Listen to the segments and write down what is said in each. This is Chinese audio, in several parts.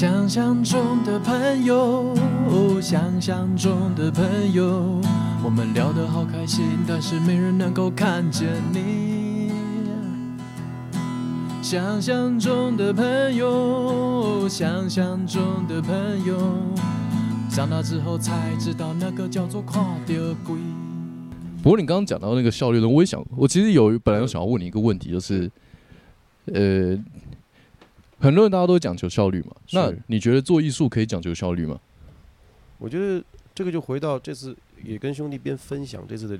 想象中的朋友，想象中的朋友，我们聊得好开心，但是没人能够看见你。想象中的朋友，想象中的朋友，长大之后才知道那个叫做看到鬼。不过你刚刚讲到那个效率呢，我也想，我其实有本来有想要问你一个问题，就是，呃，很多人大家都讲求效率嘛，那你觉得做艺术可以讲求效率吗？我觉得这个就回到这次也跟兄弟边分享这次的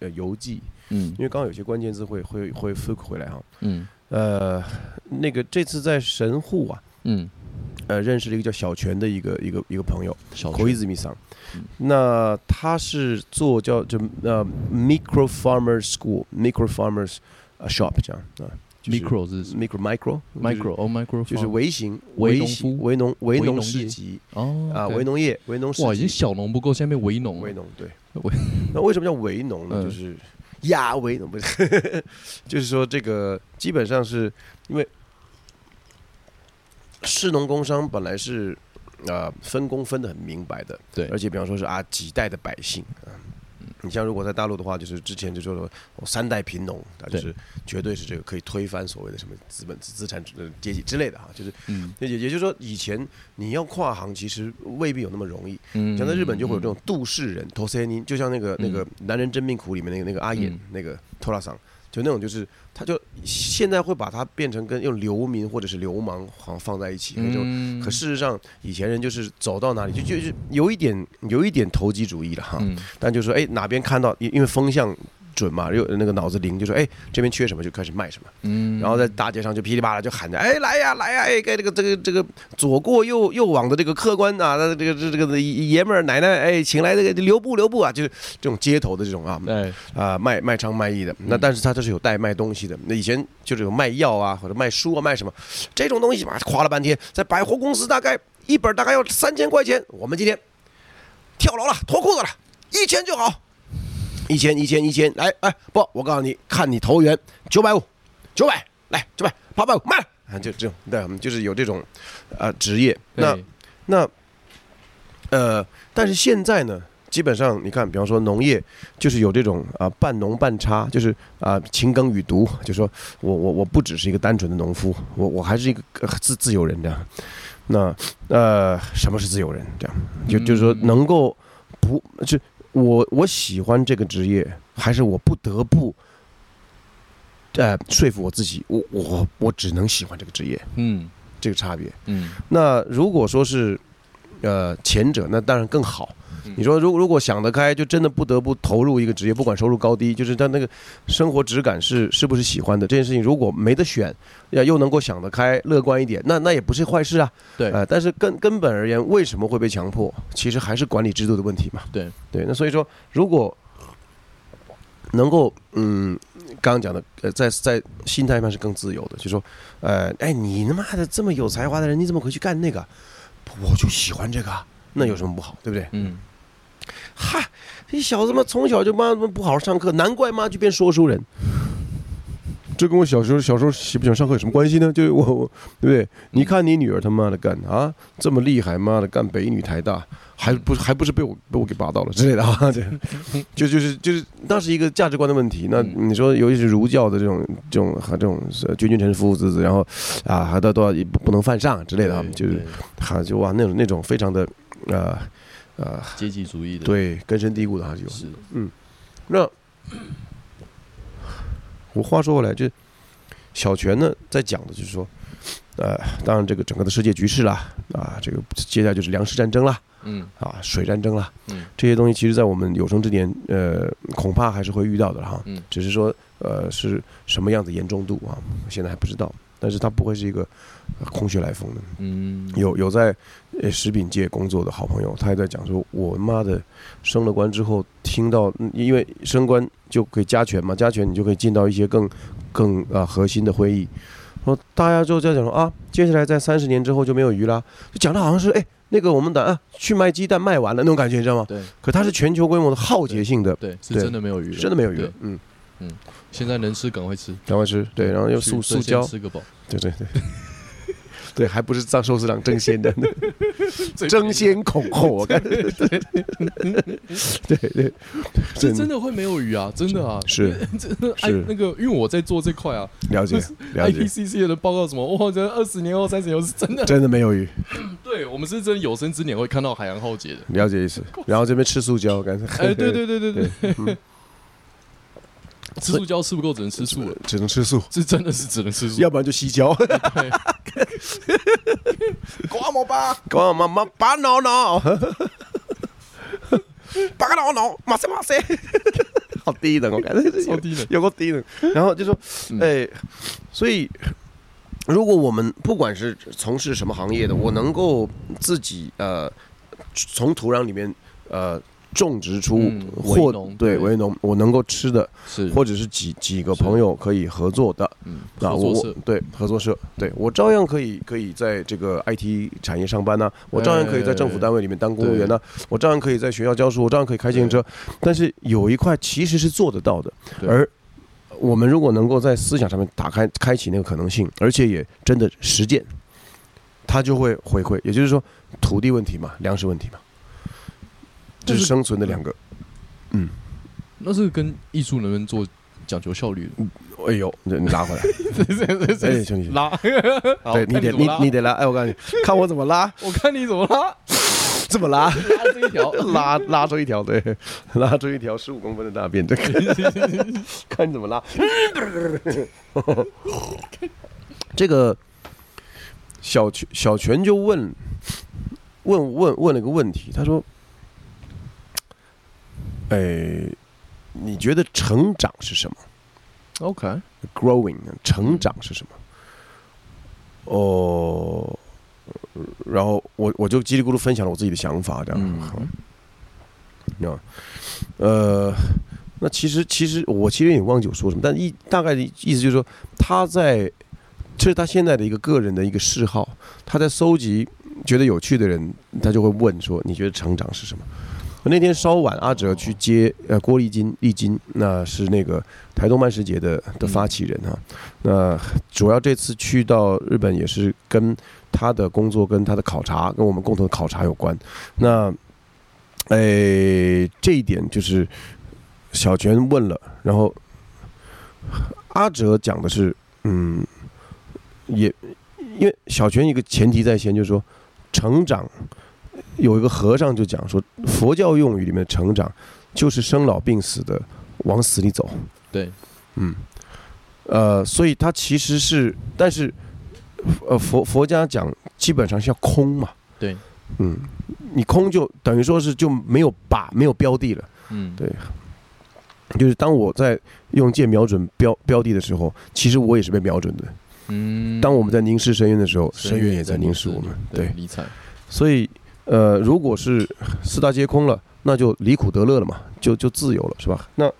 呃游记，嗯。因为刚刚有些关键字会会会 f 回来哈。嗯。呃，那个这次在神户啊，嗯，呃，认识了一个叫小泉的一个一个一个朋友，小口伊子米桑。嗯。那他是做叫就呃 micro farmers school micro farmers 呃 shop 这样啊。就是 micro 是 micro micro micro 哦 micro 就是微型微微型农微农微农市集。哦啊微农业微农市哇，已经小农不够，下面微农了。微农对。微。那为什么叫微农呢？嗯。就是亚微农不是，就是说这个基本上是因为市农工商本来是啊、呃分工分的很明白的，对。而且比方说是啊几代的百姓啊。你像如果在大陆的话，就是之前就说三代贫农，那就是绝对是这个可以推翻所谓的什么资本资产呃阶级之类的哈，就是嗯。也也就是说以前你要跨行其实未必有那么容易，嗯。像在日本就会有这种杜氏人，托塞尼，就像那个那个《男人真命苦》里面那个那个阿衍嗯那个托拉桑，就那种就是他就现在会把它变成跟用流民或者是流氓好像放在一起，那种。嗯可事实上，以前人就是走到哪里就就是有一点有一点投机主义了哈，嗯但就是说哎哪边看到因因为风向准嘛，又那个脑子灵，就说哎这边缺什么就开始卖什么。嗯然后在大街上就噼里啪啦就喊着，哎来呀来呀，哎给这个这个这个左过右右往的这个客官啊，这个这这个爷们儿奶奶，哎请来这个留步留步啊，就是这种街头的这种啊哎啊卖卖唱卖艺的。那嗯但是他这是有带卖东西的，那以前就是有卖药啊或者卖书啊卖什么这种东西嘛，夸了半天，在百货公司大概一本大概要三千块钱，我们今天跳楼了，脱裤子了，一千就好。一千一千一千，来哎不，我告诉你，看你投缘，九百五，九百。来九百。八百五。卖了，啊就这种对，就是有这种呃职业。那那呃，但是现在呢，基本上你看，比方说农业，就是有这种啊、半农半差，就是啊、勤耕与读，就说我我我不只是一个单纯的农夫，我我还是一个呃自自由人这样。那呃，什么是自由人？这样。就就是说嗯。能够不就我我喜欢这个职业，还是我不得不呃说服我自己，我我我只能喜欢这个职业，嗯这个差别。嗯那如果说是呃前者，那当然更好。你说如如果想得开，就真的不得不投入一个职业，不管收入高低，就是他那个生活质感是是不是喜欢的这件事情，如果没得选，呀又能够想得开、乐观一点，那那也不是坏事啊。对呃，但是根根本而言，为什么会被强迫？其实还是管理制度的问题嘛。对对，那所以说，如果能够嗯，刚刚讲的，呃，在在心态上是更自由的，就说，呃，哎，你他妈的这么有才华的人，你怎么回去干那个？我就喜欢这个啊，那有什么不好，对不对？嗯嗨，这小子嘛，从小就妈不好好上课，难怪妈就变说书人。这跟我小时候小时候喜不喜欢上课有什么关系呢？就是我我对不对？你看你女儿他妈的干啊，这么厉害，妈的干北女台大，还不还不是被我被我给拔到了之类的啊？这就就是就是那是一个价值观的问题。那你说，尤其是儒教的这种这种和这种呃君君臣父子子，然后啊还都都要不不能犯上之类的啊，就是对哈就哇那种那种非常的呃呃阶级主义的对根深蒂固的哈就。是那我话说回来，就小泉呢在讲的就是说，呃，当然这个整个的世界局势啦，啊，这个接下来就是粮食战争啦，嗯啊，水战争啦，嗯这些东西，其实在我们有生之年，呃，恐怕还是会遇到的哈。嗯只是说，呃，是什么样子严重度啊，现在还不知道。但是他不会是一个呃空穴来风的。嗯有有在呃食品界工作的好朋友，他也在讲说，我妈的升了官之后，听到嗯因为升官就可以加权嘛，加权你就可以进到一些更更啊核心的会议。说大家就在讲说啊，接下来在三十年之后就没有鱼啦，就讲的好像是哎那个我们的啊去卖鸡蛋卖完了那种感觉，你知道吗？对可它是全球规模的浩劫性的，对真的没有鱼，真的没有鱼对了。嗯，现在能吃赶快吃，赶快吃，对，然后又去塑塑胶，吃个饱，对对对。对，还不是张寿司长争先的，争先恐后，我感觉，对对，这真的。会没有鱼啊，真的啊，是真的哎是那个，因为我在做这块啊。了解了解，，IPCC 的报告什么，哇，这二十年后、三十年后是真的，真的没有鱼，对我们是真的有生之年会看到海洋浩劫的。了解意思。然后这边吃塑胶，感觉哎，对对对对。对，嗯吃塑胶吃不够，只能吃素了，只能吃素，是真的是只能吃素。要不然就吸胶。对，刮毛吧，搞嘛嘛把挠挠，把个挠挠，马塞马塞，好低能，我感觉超低能有个低能。然后就说，嗯。哎，所以如果我们不管是从事什么行业的，我能够自己呃从土壤里面呃种植出嗯或对对。为农，我能够吃的，是。或者是几几个朋友可以合作的，嗯，啊，我对合作社，对我照样可以可以在这个 IT 产业上班呢、我照样可以在政府单位里面当公务员呢、我照样可以在学校教书，我照样可以开自行车。但是有一块其实是做得到的，而我们如果能够在思想上面打开开启那个可能性，而且也真的实践，它就会回馈。也就是说，土地问题嘛，粮食问题嘛，这是是生存的两个。嗯。那是跟艺术能不能做讲求效率的。哎呦，你你拉回来，这哎，兄弟，拉，对你得你你，得拉，哎，我告诉你，看我怎么拉。我看你怎么拉，这么拉，拉出一条，拉拉出一条，对，拉出一条十五公分的大便，这个看你怎么拉。这个小泉小泉就问问问问了个问题，他说：“哎，你觉得成长是什么 OK，？Growing，成长是什么？”哦，然后我我就叽里咕噜分享了我自己的想法，这样。嗯，啊，呃，那其实其实我其实也忘记我说什么，但一大概的意思就是说，他在这是他现在的一个个人的一个嗜好，他在搜集觉得有趣的人，他就会问说，你觉得成长是什么？我那天稍晚，阿哲去接呃郭丽金，丽金那是那个台东漫食节的的发起人哈、那主要这次去到日本也是跟他的工作、跟他的考察、跟我们共同的考察有关。那诶，这一点就是小泉问了，然后阿哲讲的是，嗯，也因为小泉一个前提在先，就是说成长有一个和尚就讲说，佛教用语里面的成长就是生老病死的往死里走，对，嗯，呃，所以它其实是，但是呃佛佛家讲基本上是要空嘛，对，嗯，你空就等于说是就没有靶，没有标的了。嗯，对。就是当我在用箭瞄准标标的的时候，其实我也是被瞄准的。嗯，当我们在凝视深渊的时候，深渊也也在凝视我们。对，对，所以呃，如果是四大皆空了，那就离苦得乐了嘛，就就自由了，是吧？那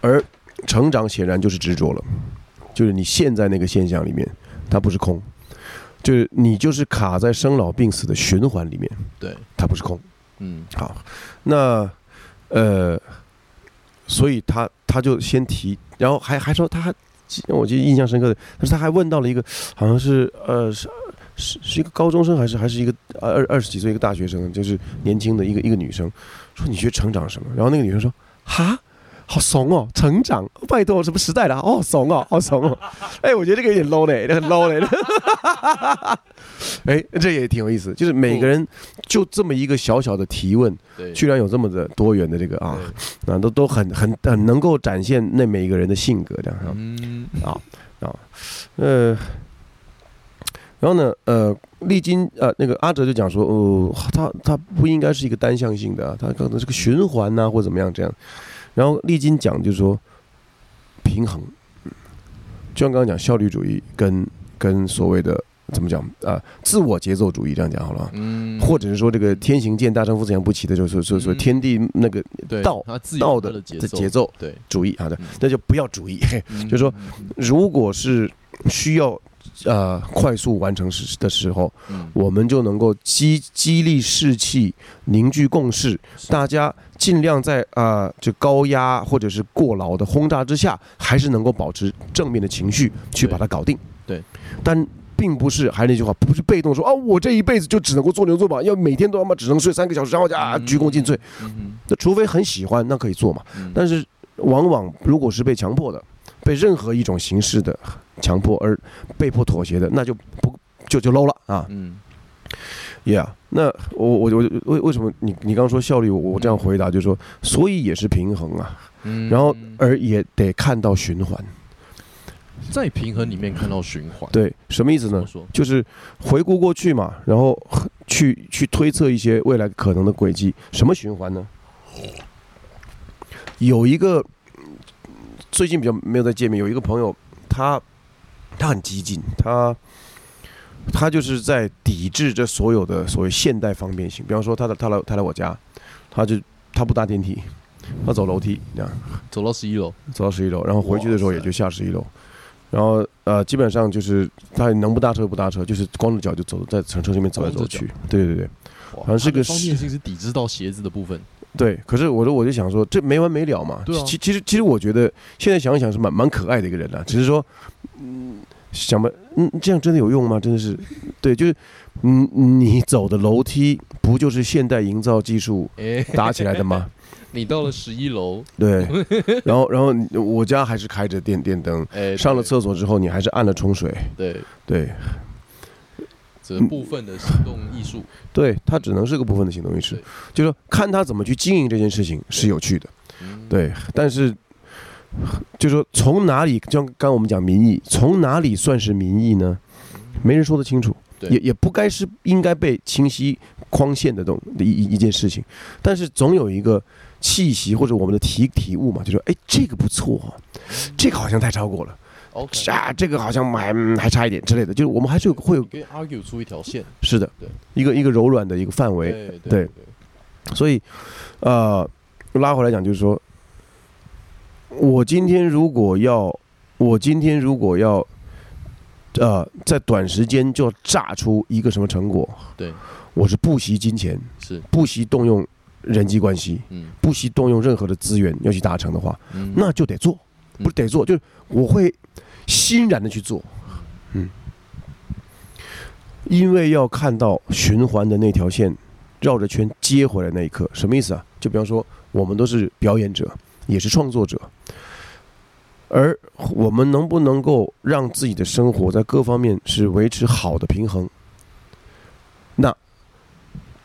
而成长显然就是执着了，就是你现在那个现象里面，它不是空，就是你就是卡在生老病死的循环里面，对，它不是空。嗯，好，那呃，所以他他就先提，然后还还说他还，我记得印象深刻的，他说他还问到了一个好像是呃是是是一个高中生还是还是一个呃二二十几岁一个大学生，就是年轻的一个一个女生，说你学成长什么？然后那个女生说哈。好怂哦，成长，拜托，什么时代了？哦，怂哦，好怂哦。哎，我觉得这个有点 low 嘞，很 low 嘞。哎，这也挺有意思，就是每个人就这么一个小小的提问，对，居然有这么的多元的这个啊，对啊，都都很很很能够展现那每一个人的性格这样啊嗯，啊啊，呃，然后呢，呃，历经呃那个阿哲就讲说，哦，他他不应该是一个单向性的、啊，他可能是个循环呐、或者怎么样这样。然后历经讲就是说平衡，嗯就像刚刚讲效率主义跟跟所谓的怎么讲啊、自我节奏主义这样讲好了啊。嗯，或者是说这个天行健，大丈夫自强不息的，就是说说嗯天地那个道道的的节奏，的节奏对，主义啊的嗯，那就不要主义。嗯就是说，嗯如果是需要呃快速完成时的时候，嗯，我们就能够激激励士气，凝聚共识，大家尽量在啊、就高压或者是过劳的轰炸之下，还是能够保持正面的情绪去把它搞定。对，但并不是还是那句话，不是被动说啊，我这一辈子就只能够做牛做马，要每天都他妈只能睡三个小时，然后就啊嗯鞠躬尽瘁。嗯那除非很喜欢，那可以做嘛。哼，但是往往如果是被强迫的，被任何一种形式的强迫而被迫妥协的，那就不就就 low 了啊嗯，Yeah。那我我我为为什么你你刚刚说效率，我我这样回答就是说，所以也是平衡啊，嗯，然后嗯而也得看到循环。在平衡里面看到循环，对，什么意思呢？就是回顾过去嘛，然后去去推测一些未来可能的轨迹。什么循环呢？有一个最近比较没有在见面，有一个朋友，他他很激进，他他就是在抵制这所有的所谓现代方便性。比方说，他的他来他来我家，他就他不搭电梯，他走楼梯这样。走到十一楼，走到十一楼，然后回去的时候也就下十一楼，然后呃，基本上就是他能不搭车不搭车，就是光着脚就走在城车里面走来走去。对对对哇好像是个方便性是抵制到鞋子的部分，对。可是我说我就想说，这没完没了嘛。对啊其其实其实我觉得现在想一想是蛮蛮可爱的一个人啊，只是说，嗯，想吧，嗯，这样真的有用吗？真的是，对，就是，嗯，你走的楼梯不就是现代营造技术哎，搭起来的吗？你到了十一楼，对，然后然后我家还是开着电电灯，哎，上了厕所之后你还是按了冲水，对，对。这部分的行动艺术，对，它只能是个部分的行动艺术，就是说看他怎么去经营这件事情是有趣的，嗯，对。但是，就说从哪里，就像刚刚我们讲民意，从哪里算是民意呢？没人说得清楚，也也不该是应该被清晰框限的东的一一一件事情。但是总有一个气息或者我们的体体悟嘛，就说哎，这个不错、哦，这个好像太超过了，，OK，啊，这个好像还嗯还差一点之类的，就是我们还是有会有可以 argue 出一条线，是的对，一个一个柔软的一个范围，对对对，所以，呃，拉回来讲，就是说，我今天如果要，我今天如果要，呃，在短时间就要炸出一个什么成果，对，我是不惜金钱，是，不惜动用人际关系，嗯。不惜动用任何的资源要去达成的话，嗯，那就得做，嗯。不是得做，就是我会欣然的去做，嗯，因为要看到循环的那条线绕着圈接回来那一刻，什么意思啊？就比方说，我们都是表演者，也是创作者，而我们能不能够让自己的生活在各方面是维持好的平衡，那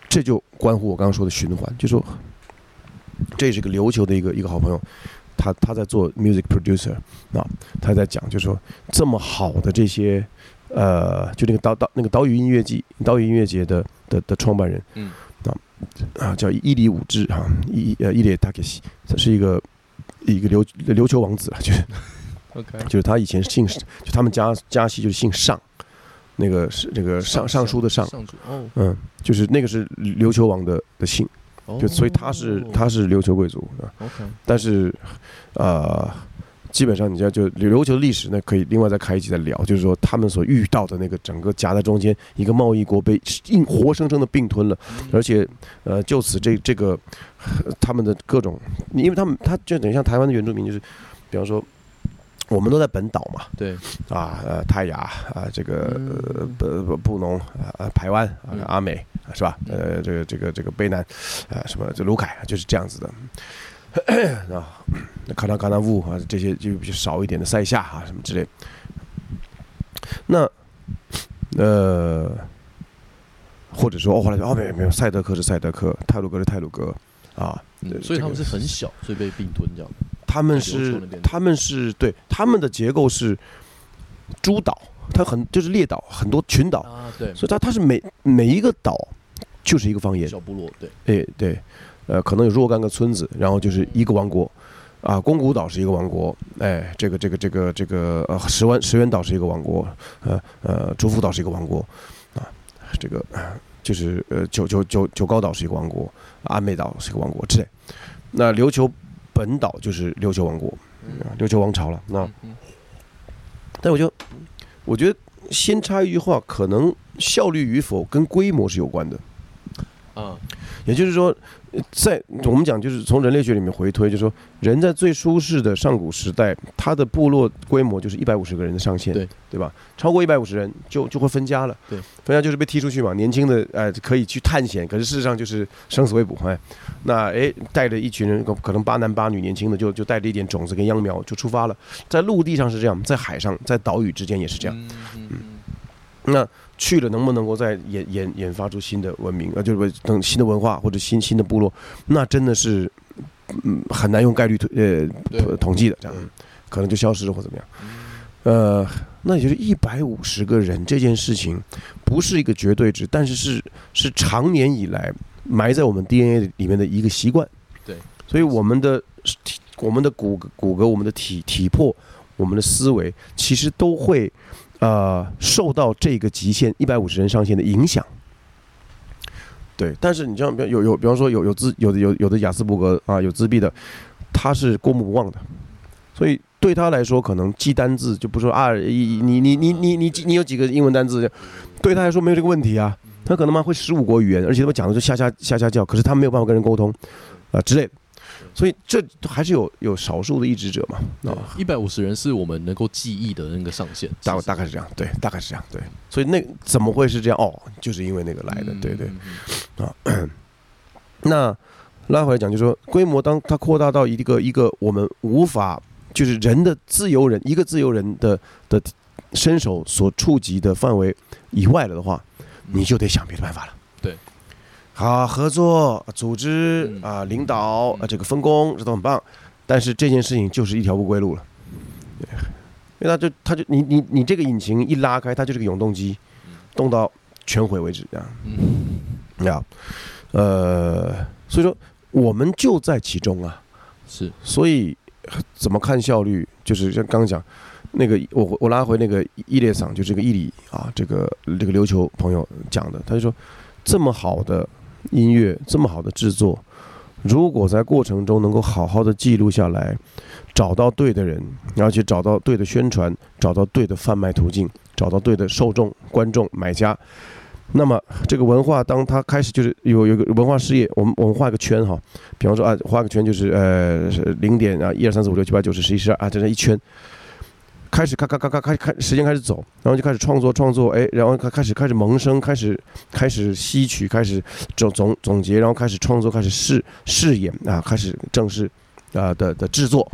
这就关乎我刚刚说的循环，就说这是个琉球的一个一个好朋友，他他在做 music producer 啊，他在讲，就是说这么好的这些呃，就那个岛岛那个岛屿音乐季岛屿音乐节的的的创办人，嗯啊啊叫伊里武志哈伊呃伊里塔克西，他是一个一个琉琉球王子啊，就是，OK，就是他以前姓就他们家家系就是姓尚，那个是那个尚尚书的尚，嗯，就是那个是琉球王的的姓，就所以他是他是琉球贵族啊。但是，呃，基本上你知道，就琉球历史呢，可以另外再开一集再聊。就是说，他们所遇到的那个整个夹在中间一个贸易国被硬活生生的并吞了，而且，呃，就此这这个呃他们的各种，因为他们他就等于像台湾的原住民，就是比方说。我们都在本岛嘛，对，啊，呃，泰雅啊，这个布布布农啊，呃台湾啊嗯，阿美啊是吧？呃，这个这个这个卑南啊，什么这卢凯就是这样子的。啊，那卡纳卡纳乌啊，这些就比较少一点的塞夏啊，什么之类。那呃，或者说哦，后来说哦，没有没有，赛德克是赛德克，泰鲁格是泰鲁格啊，嗯所以他们是很小，所以被并吞这样。他们是他们是对他们的结构是诸岛，它很就是列岛，很多群岛，啊，对，所以它它是每每一个岛就是一个方言，小部落，对，对对，呃，可能有若干个村子，然后就是一个王国，啊，宫古岛是一个王国，哎，这个这个这个这个呃石湾石原岛是一个王国，呃呃竹福岛是一个王国，啊，这个呃就是呃九九九九高岛是一个王国，安美岛是一个王国之类，那琉球本岛就是琉球王国，啊琉球王朝了，那。但我就我觉得先插一句话，可能效率与否跟规模是有关的。啊，也就是说，呃在我们讲就是从人类学里面回推，就是说人在最舒适的上古时代，他的部落规模就是一百五十个人的上限，对对吧？超过一百五十人就就会分家了，对，分家就是被踢出去嘛。年轻的呃可以去探险，可是事实上就是生死未卜，哎，那哎带着一群人，可能八男八女，年轻的就就带着一点种子跟秧苗就出发了。在陆地上是这样，在海上，在岛屿之间也是这样。嗯嗯嗯那去了能不能够再研研研发出新的文明，啊，就是等新的文化或者新新的部落，那真的是嗯很难用概率推呃统计的，这样可能就消失了或怎么样。呃，那也就是一百五十个人这件事情不是一个绝对值，但是是是长年以来埋在我们 DNA 里面的一个习惯。对，所以我们的体、我们的骨、骨骼、我们的体体魄、我们的思维，其实都会呃受到这个极限一百五十人上限的影响。对，但是你像比有有，比方说有有自有的有有的雅斯伯格啊，有自闭的，他是过目不忘的，所以对他来说，可能记单字就不说啊，你你你你你你你有几个英文单字，对他来说没有这个问题啊，他可能嘛会十五国语言，而且他们讲的就瞎瞎瞎瞎叫，可是他没有办法跟人沟通啊、之类的，所以这还是有有少数的抑制者嘛，啊、一百五十人是我们能够记忆的那个上限，大大概是这样，对，大概是这样，对，所以那怎么会是这样？哦，就是因为那个来的，对对。啊那拉回来讲，就是说规模当它扩大到一个一个我们无法，就是人的自由人一个自由人的的伸手所触及的范围以外了的话，你就得想别的办法了。对，好，合作、组织嗯。啊、领导啊、这个分工这都很棒，但是这件事情就是一条不归路了。对因为它就它就你你你这个引擎一拉开，它就是个永动机，动到全毁为止这样。嗯。呀，呃，所以说我们就在其中啊，是。所以怎么看效率，就是像刚刚讲那个，我我拉回那个伊列桑，就这个伊里啊，这个这个琉球朋友讲的，他就说这么好的音乐，这么好的制作，如果在过程中能够好好的记录下来，找到对的人，而且找到对的宣传，找到对的贩卖途径，找到对的受众、观众、买家。那么这个文化，当它开始就是有有个文化事业，我们我们画个圈哈，比方说啊，画个圈就是呃零点啊一二三四五六七八九十十一十二啊，这是一圈，开始咔咔咔咔开开时间开始走，然后就开始创作创作，哎，然后开开始开始萌生，开始开始吸取，开始总总总结，然后开始创作，开始试试演啊，开始正式啊的的制作，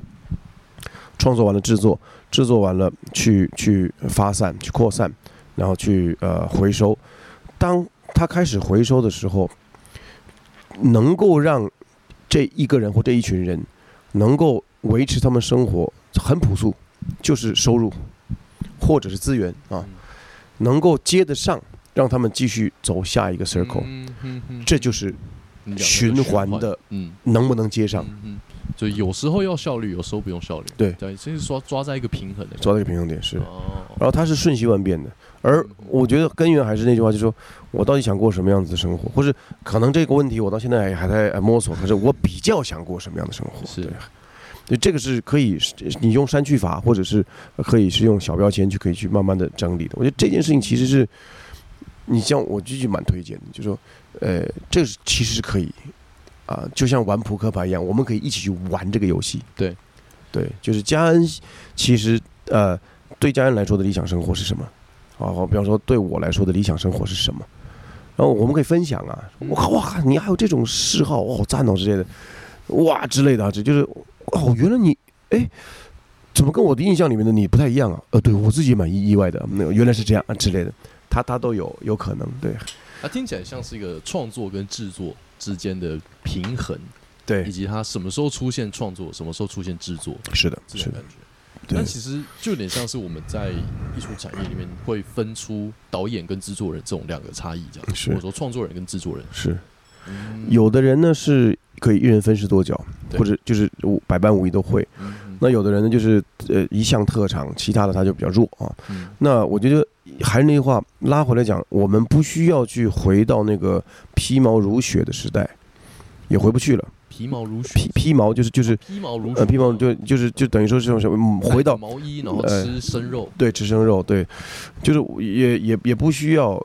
创作完了制作，制作完了去去发散去扩散，然后去呃回收。当他开始回收的时候，能够让这一个人或这一群人能够维持他们生活很朴素，就是收入或者是资源啊，能够接得上，让他们继续走下一个 circle，、这就是循环的嗯。能不能接上，就有时候要效率，有时候不用效率，对。对，这是说抓在一个平衡的抓在一个平衡点是。哦，然后它是瞬息万变的，而我觉得根源还是那句话，就是说我到底想过什么样子的生活，或是可能这个问题我到现在还还在摸索，可是我比较想过什么样的生活，是这个是可以，你用删去法，或者是可以是用小标签去可以去慢慢的整理的。我觉得这件事情其实是，你像我继续蛮推荐的，就说，呃，这是其实是可以，啊、就像玩扑克牌一样，我们可以一起去玩这个游戏。对，对，就是嘉恩，其实呃，对嘉恩来说的理想生活是什么？啊，比方说对我来说的理想生活是什么？然后我们可以分享啊，我靠哇，你还有这种嗜好，哇，好赞哦之类的，哇之类的，这就是哦，原来你哎，怎么跟我的印象里面的你不太一样啊？呃，对我自己也蛮意意外的，那个原来是这样啊之类的，他他都有有可能，对他听起来像是一个创作跟制作之间的平衡，对以，及他什么时候出现创作，什么时候出现制作是的，这种感，觉。对但其实就有点像是我们在艺术产业里面会分出导演跟制作人这种两个差异，这样，是或者说创作人跟制作人。是。嗯有的人呢是可以一人分饰多角，或者就是百般武艺都会。那有的人呢，就是呃一项特长，其他的他就比较弱啊。嗯那我觉得还是那句话，拉回来讲，我们不需要去回到那个皮毛如雪的时代，也回不去了。皮皮毛如雪，披披毛就是就是皮毛如雪，呃披毛就就是就等于说是种什么嗯回到毛衣，然后呃吃生肉，对吃生肉对，就是也也也不需要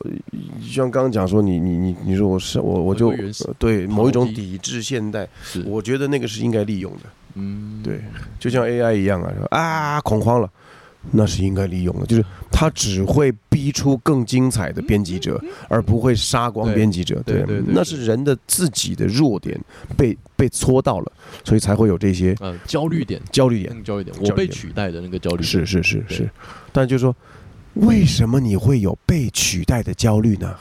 像刚刚讲说你你你你说我是我我就对某一种抵制现代，是，我觉得那个是应该利用的。嗯，对，就像 AI 一样啊，说啊恐慌了，那是应该利用的，就是它只会逼出更精彩的编辑者，而不会杀光编辑者。对对对那是人的自己的弱点被被戳到了，所以才会有这些呃，焦虑点，焦虑点。焦虑点，我被取代的那个焦虑点，是是是是，但就是说，为什么你会有被取代的焦虑呢？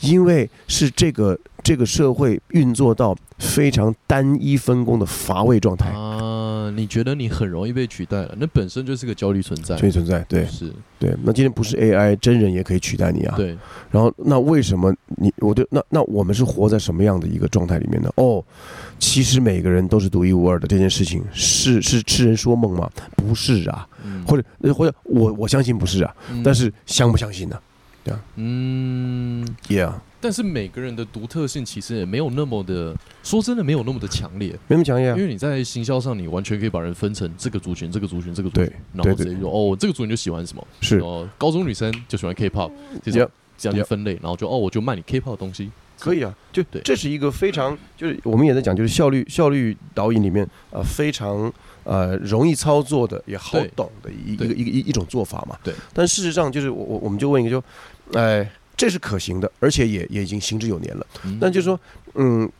因为是这个这个社会运作到非常单一分工的乏味状态，啊，你觉得你很容易被取代了，那本身就是个焦虑存在，焦虑存在。对是，对，那今天不是 AI 真人也可以取代你啊。对，然后那为什么你我就那那我们是活在什么样的一个状态里面呢？哦，其实每个人都是独一无二的，这件事情是是痴人说梦吗？不是啊，嗯或者呃或者我我相信不是啊，嗯但是相不相信呢嗯，？Yeah，但是每个人的独特性其实也没有那么的，说真的没有那么的强烈，没那么强烈啊。因。为你在行销上，你完全可以把人分成这个族群、这个族群、这个族群然后直接说哦，这个族群就喜欢什么，是。哦，高中女生就喜欢 K-pop，这种这样去分类，然后就哦，我就卖你 K-pop 的东西，可以啊，就对。这是一个非常就是我们也在讲，就是效率效率导引里面呃非常呃容易操作的也好懂的一一个一个一一种做法嘛。对。但事实上就是我我我们就问一个就，哎、这是可行的，而且也也已经行之有年了。那就是说，嗯，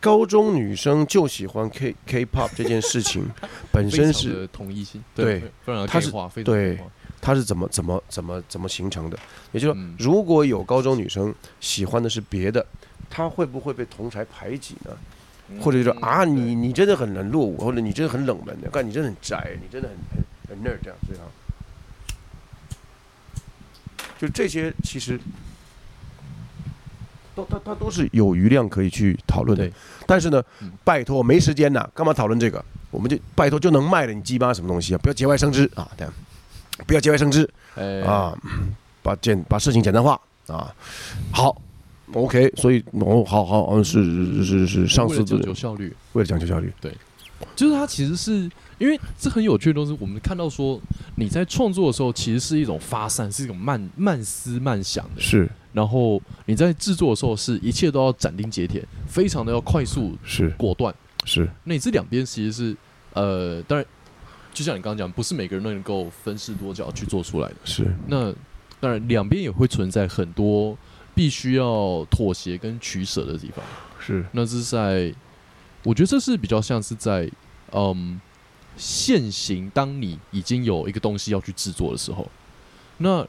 高中女生就喜欢 K K-pop 这件事情 本身是统一性，对非常的它是 gay 化，非常它是怎么怎么怎么怎么形成的？也就是说嗯，如果有高中女生喜欢的是别的，她会不会被同才排挤呢？或者就说嗯啊，你你真的很很落伍，或者你真的很冷门的，干你真的很宅，你真的很很很 nerd 这样子啊。就这些其实都它它都是有余量可以去讨论的，但是呢嗯，拜托没时间呐，干嘛讨论这个？我们就拜托就能卖了，你鸡巴什么东西啊？不要节外生枝啊！这样，不要节外生枝哎啊，把简把事情简单化啊。好，OK，所以哦，好好，嗯，是是是是，上司为了讲究效率，为了讲究效率，对就是它其实是因为这很有趣的东西，我们看到说你在创作的时候，其实是一种发散，是一种慢慢思慢想的。是然后你在制作的时候，是一切都要斩钉截铁，非常的要快速是果断。是，那你这两边其实是呃，当然，就像你刚刚讲，不是每个人都能够分饰多角去做出来的。是那当然，两边也会存在很多必须要妥协跟取舍的地方。是那是在，我觉得这是比较像是在嗯现行，当你已经有一个东西要去制作的时候，那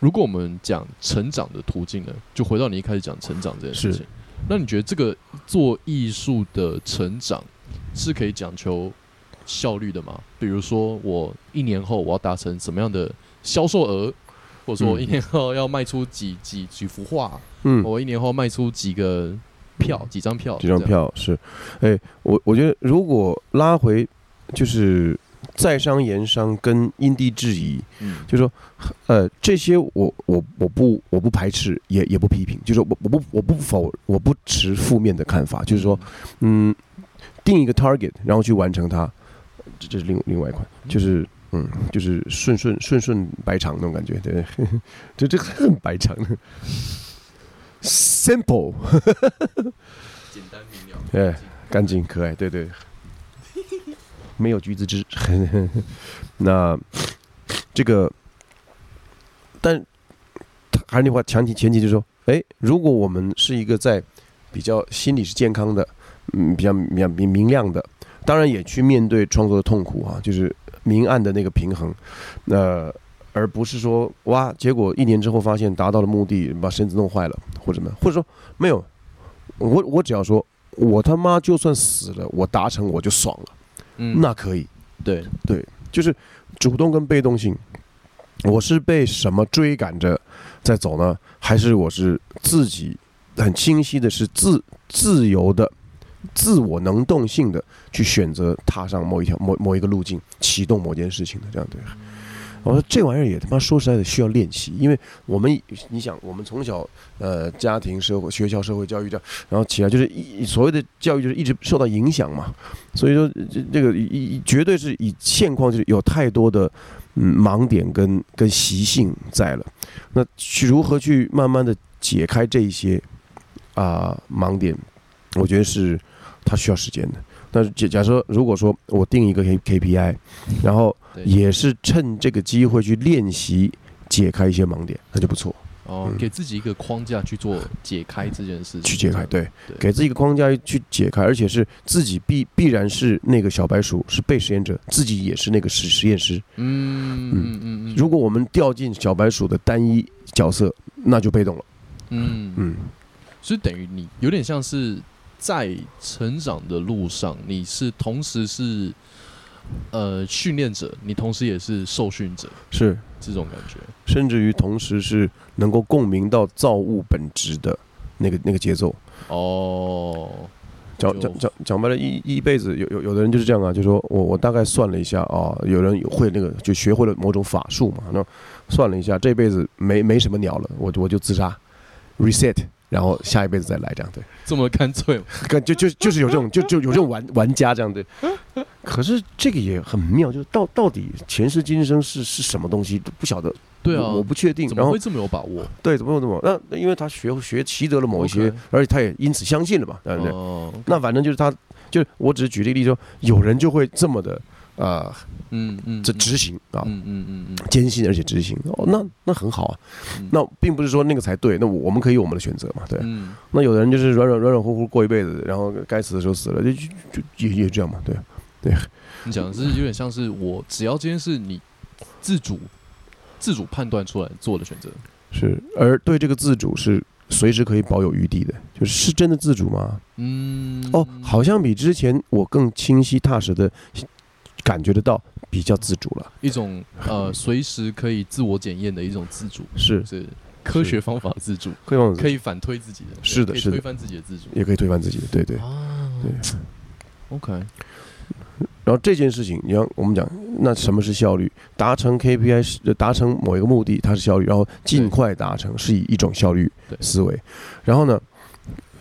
如果我们讲成长的途径呢，就回到你一开始讲成长这件事情，那你觉得这个做艺术的成长是可以讲求效率的吗？比如说，我一年后我要达成什么样的销售额，或者说我嗯一年后要卖出几几几幅画，嗯，我一年后卖出几个票，几张票，几张，票是，哎，我我觉得如果拉回就是在商言商跟因地制宜，嗯，就说呃这些我我我不我不排斥，也也不批评，就是我我不我不否我不持负面的看法，就是说嗯。定一个 target，然后去完成它，这这是另另外一款，就是。嗯，就是顺顺顺顺白肠那种感觉，对，就 这个很白肠，simple，简单明了，哎，干净可爱，对对，没有橘子汁。那这个，但还是那话，前提前提就是说，哎，如果我们是一个在比较心理是健康的，嗯，比较比较明明亮的，当然也去面对创作的痛苦啊，就是明暗的那个平衡，呃。而不是说哇，结果一年之后发现达到了目的，把身子弄坏了，或者什么，或者说没有，我我只要说我他妈就算死了，我达成我就爽了，嗯，那可以，对对，就是主动跟被动性，我是被什么追赶着在走呢？还是我是自己很清晰的是自自由的、自我能动性的去选择踏上某一条某某一个路径，启动某件事情的这样对。我说这玩意儿也他妈说实在的需要练习，因为我们你想，我们从小呃家庭、社会、学校、社会教育这样，然后起来就是一所谓的教育就是一直受到影响嘛，所以说这这个一绝对是以现况就是有太多的嗯盲点跟跟习性在了，那去如何去慢慢的解开这一些啊、盲点，我觉得是它需要时间的。但是假假设如果说我定一个 K K P I，然后也是趁这个机会去练习解开一些盲点，那就不错。哦，嗯给自己一个框架去做解开这件事情，去解开，对，对。给自己一个框架去解开，而且是自己必必然是那个小白鼠，是被实验者，自己也是那个实实验师。嗯嗯。嗯嗯，如果我们掉进小白鼠的单一角色，那就被动了。嗯嗯，嗯，所以等于你有点像是在成长的路上，你是同时是呃训练者，你同时也是受训者，是，这种感觉。甚至于同时是能够共鸣到造物本质的那个那个节奏。哦，讲讲讲讲白了，一一辈子有有有的人就是这样啊，就说我我大概算了一下啊，有人会那个就学会了某种法术嘛，那算了一下，这辈子没没什么鸟了，我就我就自杀，reset，然后下一辈子再来这样对，这么干脆就就就是有这种就就有这种玩玩家这样对，可是这个也很妙，就是到到底前世今生是是什么东西都不晓得，对啊我，不确定，然后怎么会这么有把握？对怎么怎么那那因为他学学习得了某一些而且他也因此相信了嘛，对不对？哦，那反正就是他，就是我只是举这个例子说，有人就会这么的呃，嗯嗯，这执行啊，嗯嗯嗯嗯坚信而且执行，哦，那那很好啊。嗯，那并不是说那个才对，那我我们可以有我们的选择嘛，对。嗯那有的人就是软软软软乎乎过一辈子，然后该死的时候死了，就就就也也这样嘛，对。你讲的是有点像是我只要这件事你自主自主判断出来做的选择，是，而对这个自主是随时可以保有余地的，就是是真的自主吗？嗯，哦，好像比之前我更清晰踏实的感觉得到比较自主了，一种呃 随时可以自我检验的一种自主，是。是。科学方法自主，可以往可以反推自己的，是的是的。推翻自己的自主。也可以推翻自己的，对对。啊，对，OK，然后这件事情，你要我们讲，那什么是效率？达成 KPI 是呃达成某一个目的，它是效率，然后尽快达成是以一种效率对思维。然后呢，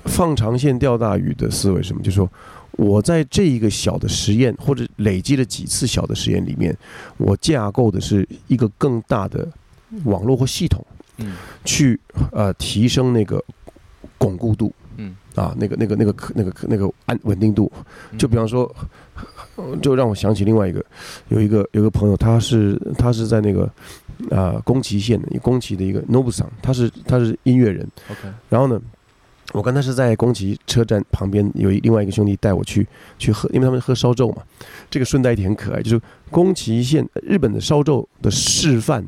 放长线钓大鱼的思维是什么？就是说我在这一个小的实验或者累积了几次小的实验里面，我架构的是一个更大的网络或系统，嗯去呃提升那个巩固度嗯，啊，那个那个那个那个那个安稳定度。就比方说，呃就让我想起另外一个，有一个有一个朋友，他是他是在那个啊、宫崎县的宫崎的一个 Nobu 桑，他是他是音乐人，OK，然后呢。我刚才是在宫崎车站旁边，有一另外一个兄弟带我去去喝，因为他们喝烧酎嘛。这个顺带一点很可爱，就是宫崎县日本的烧酎的示范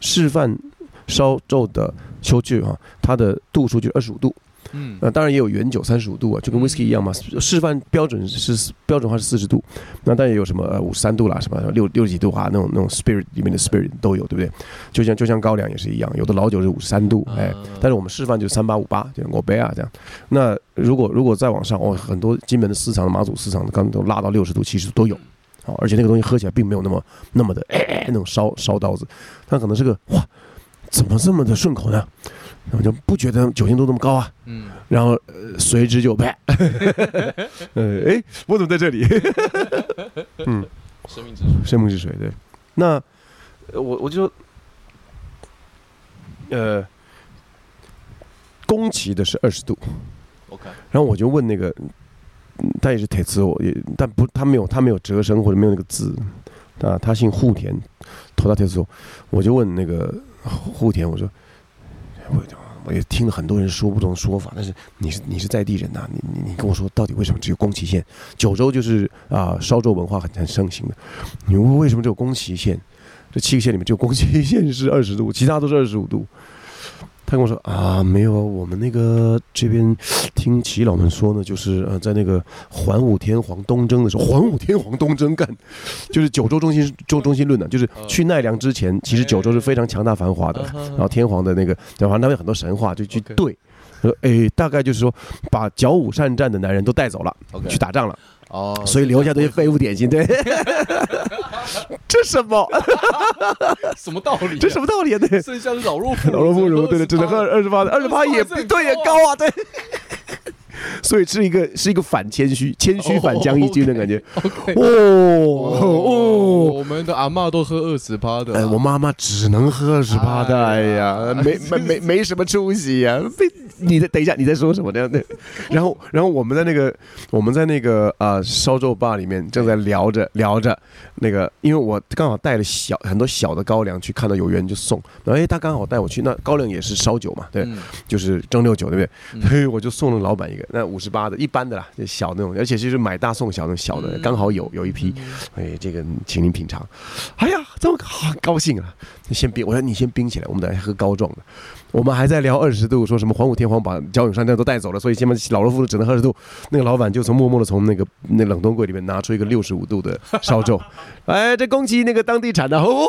示范烧酎的秋具哈，它的度数就是二十五度，嗯那当然也有原酒三十五度啊，就跟 whisky 一样嘛。示范标准是标准化是四十度，那当然也有什么呃五十三度啦，什么六六十几度啊，那种那种 spirit 里面的 spirit 都有，对不对？就像就像高粱也是一样，有的老酒是五十三度，哎啊，但是我们示范就是三八五八，就我杯啊这样。那如果如果再往上，哦，很多金门的私藏、马祖私藏的，刚都拉到六十度、七十度都有。好，而且那个东西喝起来并没有那么那么的、哎、那种烧烧刀子，它可能是个哇，怎么这么的顺口呢？然后就不觉得酒精度那么高啊，嗯，然后、呃、随之就啪，呃，哎，我怎么在这里？嗯，生命之水，生命之水，对。那呃我我就，呃，宫崎的是二十度，OK，然后我就问那个，嗯他也是铁磁我也但不他没有他没有折声或者没有那个字啊，他姓户田，投到铁磁我，我就问那个户田，我说，我我也听了很多人说不同说法，但是你是你是在地人呐、你你你跟我说到底为什么只有宫崎县？九州就是啊、烧肉文化很很盛行的，你为什么只有宫崎县？这七个县里面只有宫崎县是二十度，其他都是二十五度。他跟我说啊，没有啊，我们那个这边听耆老们说呢，就是呃，在那个桓武天皇东征的时候，桓武天皇东征干，就是九州中心中中心论呢，就是去奈良之前，其实九州是非常强大繁华的，然然后天皇的那个，然后他们有很多神话就去对，说哎，大概就是说把甲午善战的男人都带走了，去打仗了。哦，所以留下这些废物点心。对，这什么？什么道理啊？这什么道理啊？对，剩下的老弱妇 老弱妇孺，对对，只能喝二十八的，二十八也28对也高啊，对。所以是一个是一个反谦虚，谦虚反将一军的感觉。哦，哦，我们的阿嬷都喝二十趴的啊，哎，我妈妈只能喝二十八的，哎哎呀，没没没 没什么出息呀、被你的等一下，你在说什么呢？对，然后然后我们在那个我们在那个啊烧肉吧里面正在聊着聊着那个，因为我刚好带了小很多小的高粱去，看到有缘就送，然后哎他刚好带我去，那高粱也是烧酒嘛，对，嗯。就是蒸馏酒，对不对？嗯。嘿，我就送了老板一个，那五十八的，一般的啦，就小那种，而且就是买大送小那种小的，嗯。刚好有有一批，哎，这个请您品尝。哎呀，这么好高兴啊！你先冰，我说你先冰起来，我们等下喝高壮的。我们还在聊二十度，说什么黄武天皇把焦永山这都带走了，所以先把老弱妇孺只能喝二十度。那个老板就从默默的从那个那冷冻柜里面拿出一个六十五度的烧酒，哎，这恭喜那个当地产的哦，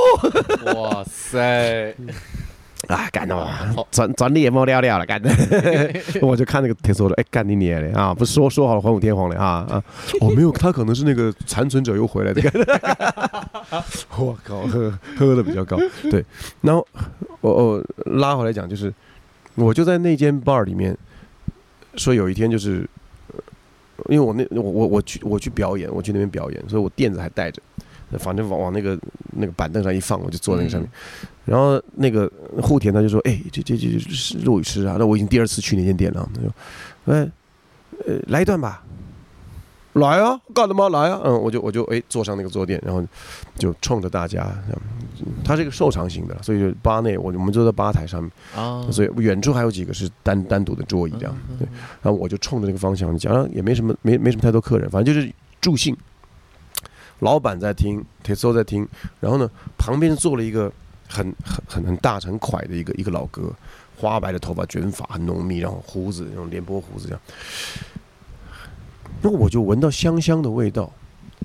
哇塞，啊，干的嘛转，转转脸冒料料了，干的。我就看那个铁说的，哎，干你娘嘞啊！不是说说好了还我天皇嘞啊啊！哦，没有，他可能是那个残存者又回来的。我靠，喝喝的比较高，对。然后我我拉回来讲，就是我就在那间 bar 里面，说有一天就是，呃因为我那我我我去我去表演，我去那边表演，所以我垫子还带着，反正往往那个那个板凳上一放，我就坐在那个上面。然后那个户田他就说：“哎，这这这这是陆羽师啊，那我已经第二次去那间店了。”他说：“哎，呃，来一段吧。”来啊，干什么来啊？嗯，我就我就哎坐上那个坐垫，然后就冲着大家，他是一个瘦长型的，所以就吧内我我们坐在吧台上面，啊，所以远处还有几个是单单独的桌椅这样，对。然后我就冲着那个方向讲，也没什么没没什么太多客人，反正就是助兴。老板在听，铁丝在听，然后呢，旁边坐了一个很很很很大很快的一个一个老哥，花白的头发，卷发很浓密，然后胡子那种连波胡子这样。那我就闻到香香的味道，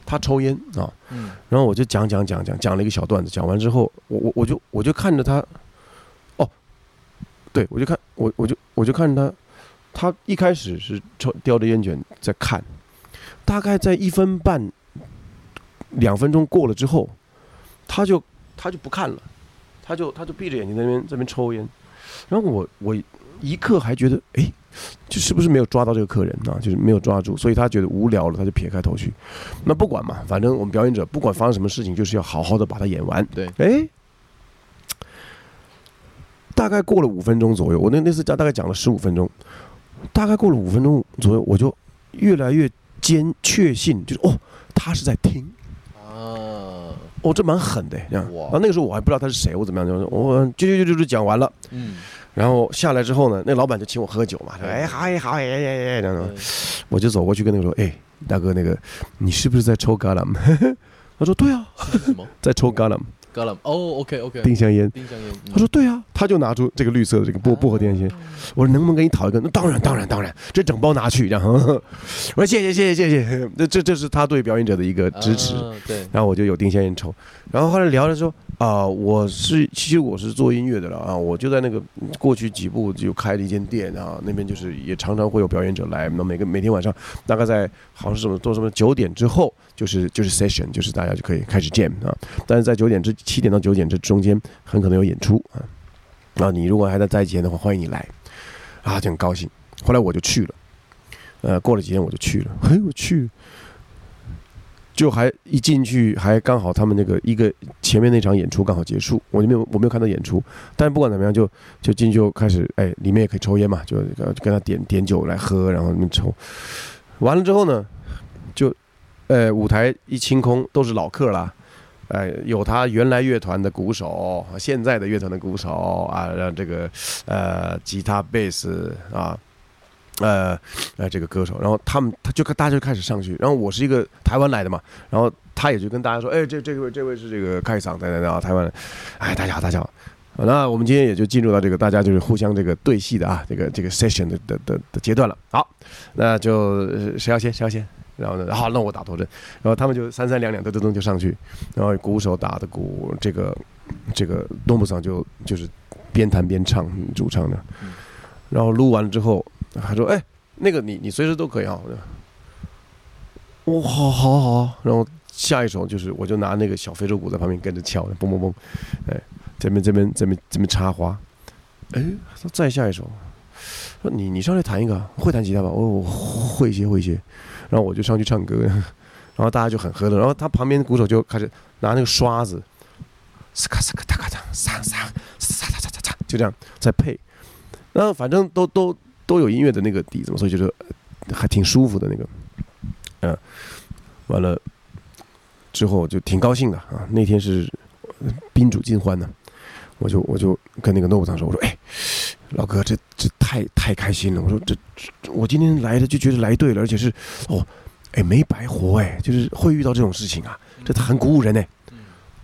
他抽烟啊，嗯然后我就讲讲讲讲讲了一个小段子，讲完之后，我我我就我就看着他，哦，对我就看我我就我就看着他，他一开始是抽叼着烟卷在看，大概在一分半两分钟过了之后，他就他就不看了，他就他就闭着眼睛在那边在那边抽烟，然后我我一刻还觉得哎。就是不是没有抓到这个客人啊？就是没有抓住，所以他觉得无聊了，他就撇开头去。那不管嘛，反正我们表演者不管发生什么事情，就是要好好的把它演完。对，哎，大概过了五分钟左右，我那那次大大概讲了十五分钟，大概过了五分钟左右，我就越来越坚确信，就是哦，他是在听。啊，哦，这蛮狠的，这样。哇然后那个时候我还不知道他是谁，我怎么样，就说我就就就就就讲完了。嗯，然后下来之后呢，那老板就请我喝酒嘛，说哎好哎好哎哎哎，这样嗯我就走过去跟那个说，哎大哥，那个你是不是在抽嘎啷？他说对啊？在抽嘎啷橄榄哦，OK OK，丁香烟。丁香烟，嗯他说对啊，他就拿出这个绿色的这个薄薄荷丁香烟。我说能不能给你讨一个？那当然当然当然，这整包拿去。然后 我说谢谢谢谢谢谢，这这这是他对表演者的一个支持。啊对，然后我就有丁香烟抽，然后后来聊着说啊、我是其实我是做音乐的了啊，我就在那个过去几步就开了一间店啊，那边就是也常常会有表演者来，那每个每天晚上大概在好像是什么做什么九点之后，就是就是 session，就是大家就可以开始 jam 啊，但是在九点至七点到九点这中间很可能有演出啊，然后你如果还在在前的话，欢迎你来。啊，就很高兴。后来我就去了，呃，过了几天我就去了，嘿，我去。就还一进去，还刚好他们那个一个前面那场演出刚好结束，我就没有我没有看到演出，但不管怎么样就就进去就开始哎，里面也可以抽烟嘛，就跟他点点酒来喝，然后那边抽，完了之后呢，就呃舞台一清空，都是老客啦。哎，有他原来乐团的鼓手，现在的乐团的鼓手啊，让这个呃吉他、贝斯啊，呃呃这个歌手，然后他们他就大家就开始上去，然后我是一个台湾来的嘛，然后他也就跟大家说，哎，这这位这位是这个开嗓等等等啊，台湾人，哎，大家好，大家好。那我们今天也就进入到这个大家就是互相这个对戏的啊，这个这个 session 的的的的阶段了。好，那就谁要先？谁要先，然后呢，好，那我打头阵，然后他们就三三两两噔噔噔就上去，然后鼓手打的鼓，这个这个东部桑就就是边弹边唱主唱的，然后录完了之后，他说，哎，那个你你随时都可以啊。我就哦，好好好，然后下一首就是我就拿那个小非洲鼓在旁边跟着敲，嘣嘣嘣，哎，这边这边这边这边插花，哎，说再下一首，说你你上来弹一个，会弹吉他吧？哦，我会一些会一些，然后我就上去唱歌，然后大家就很喝乐，然后他旁边的鼓手就开始拿那个刷子，咔咔咔咔咔哒，桑桑，嚓嚓嚓嚓嚓，就这样在配，然后反正都都都有音乐的那个底子嘛，所以就是还挺舒服的那个，嗯，完了之后就挺高兴的啊。那天是宾主尽欢呢，我就我就跟那个 Nob 长说，我说哎，老哥，这这太太开心了，我说这这我今天来的就觉得来对了，而且是哦，哎没白活哎，就是会遇到这种事情啊，这很鼓舞人呢。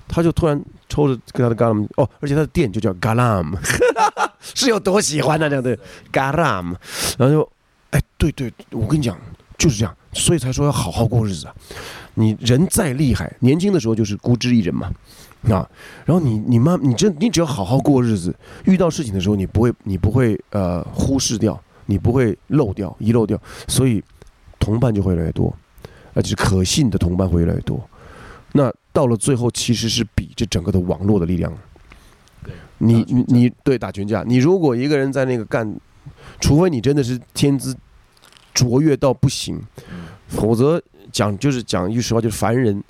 他就突然抽着跟他的 galam 哦，而且他的店就叫 galam，是有多喜欢呢、这样的 galam，然后就哎，对对，我跟你讲就是这样，所以才说要好好过日子啊。你人再厉害，年轻的时候就是孤注一人嘛，啊，然后你你妈你真你只要好好过日子，遇到事情的时候你不会你不会呃忽视掉，你不会漏掉遗漏掉，所以同伴就会越来越多，而且是可信的同伴会越来越多。那到了最后，其实是比这整个的网络的力量。对你你你对打群架，你如果一个人在那个干，除非你真的是天资卓越到不行，嗯否则讲就是讲一句实话，就是凡人，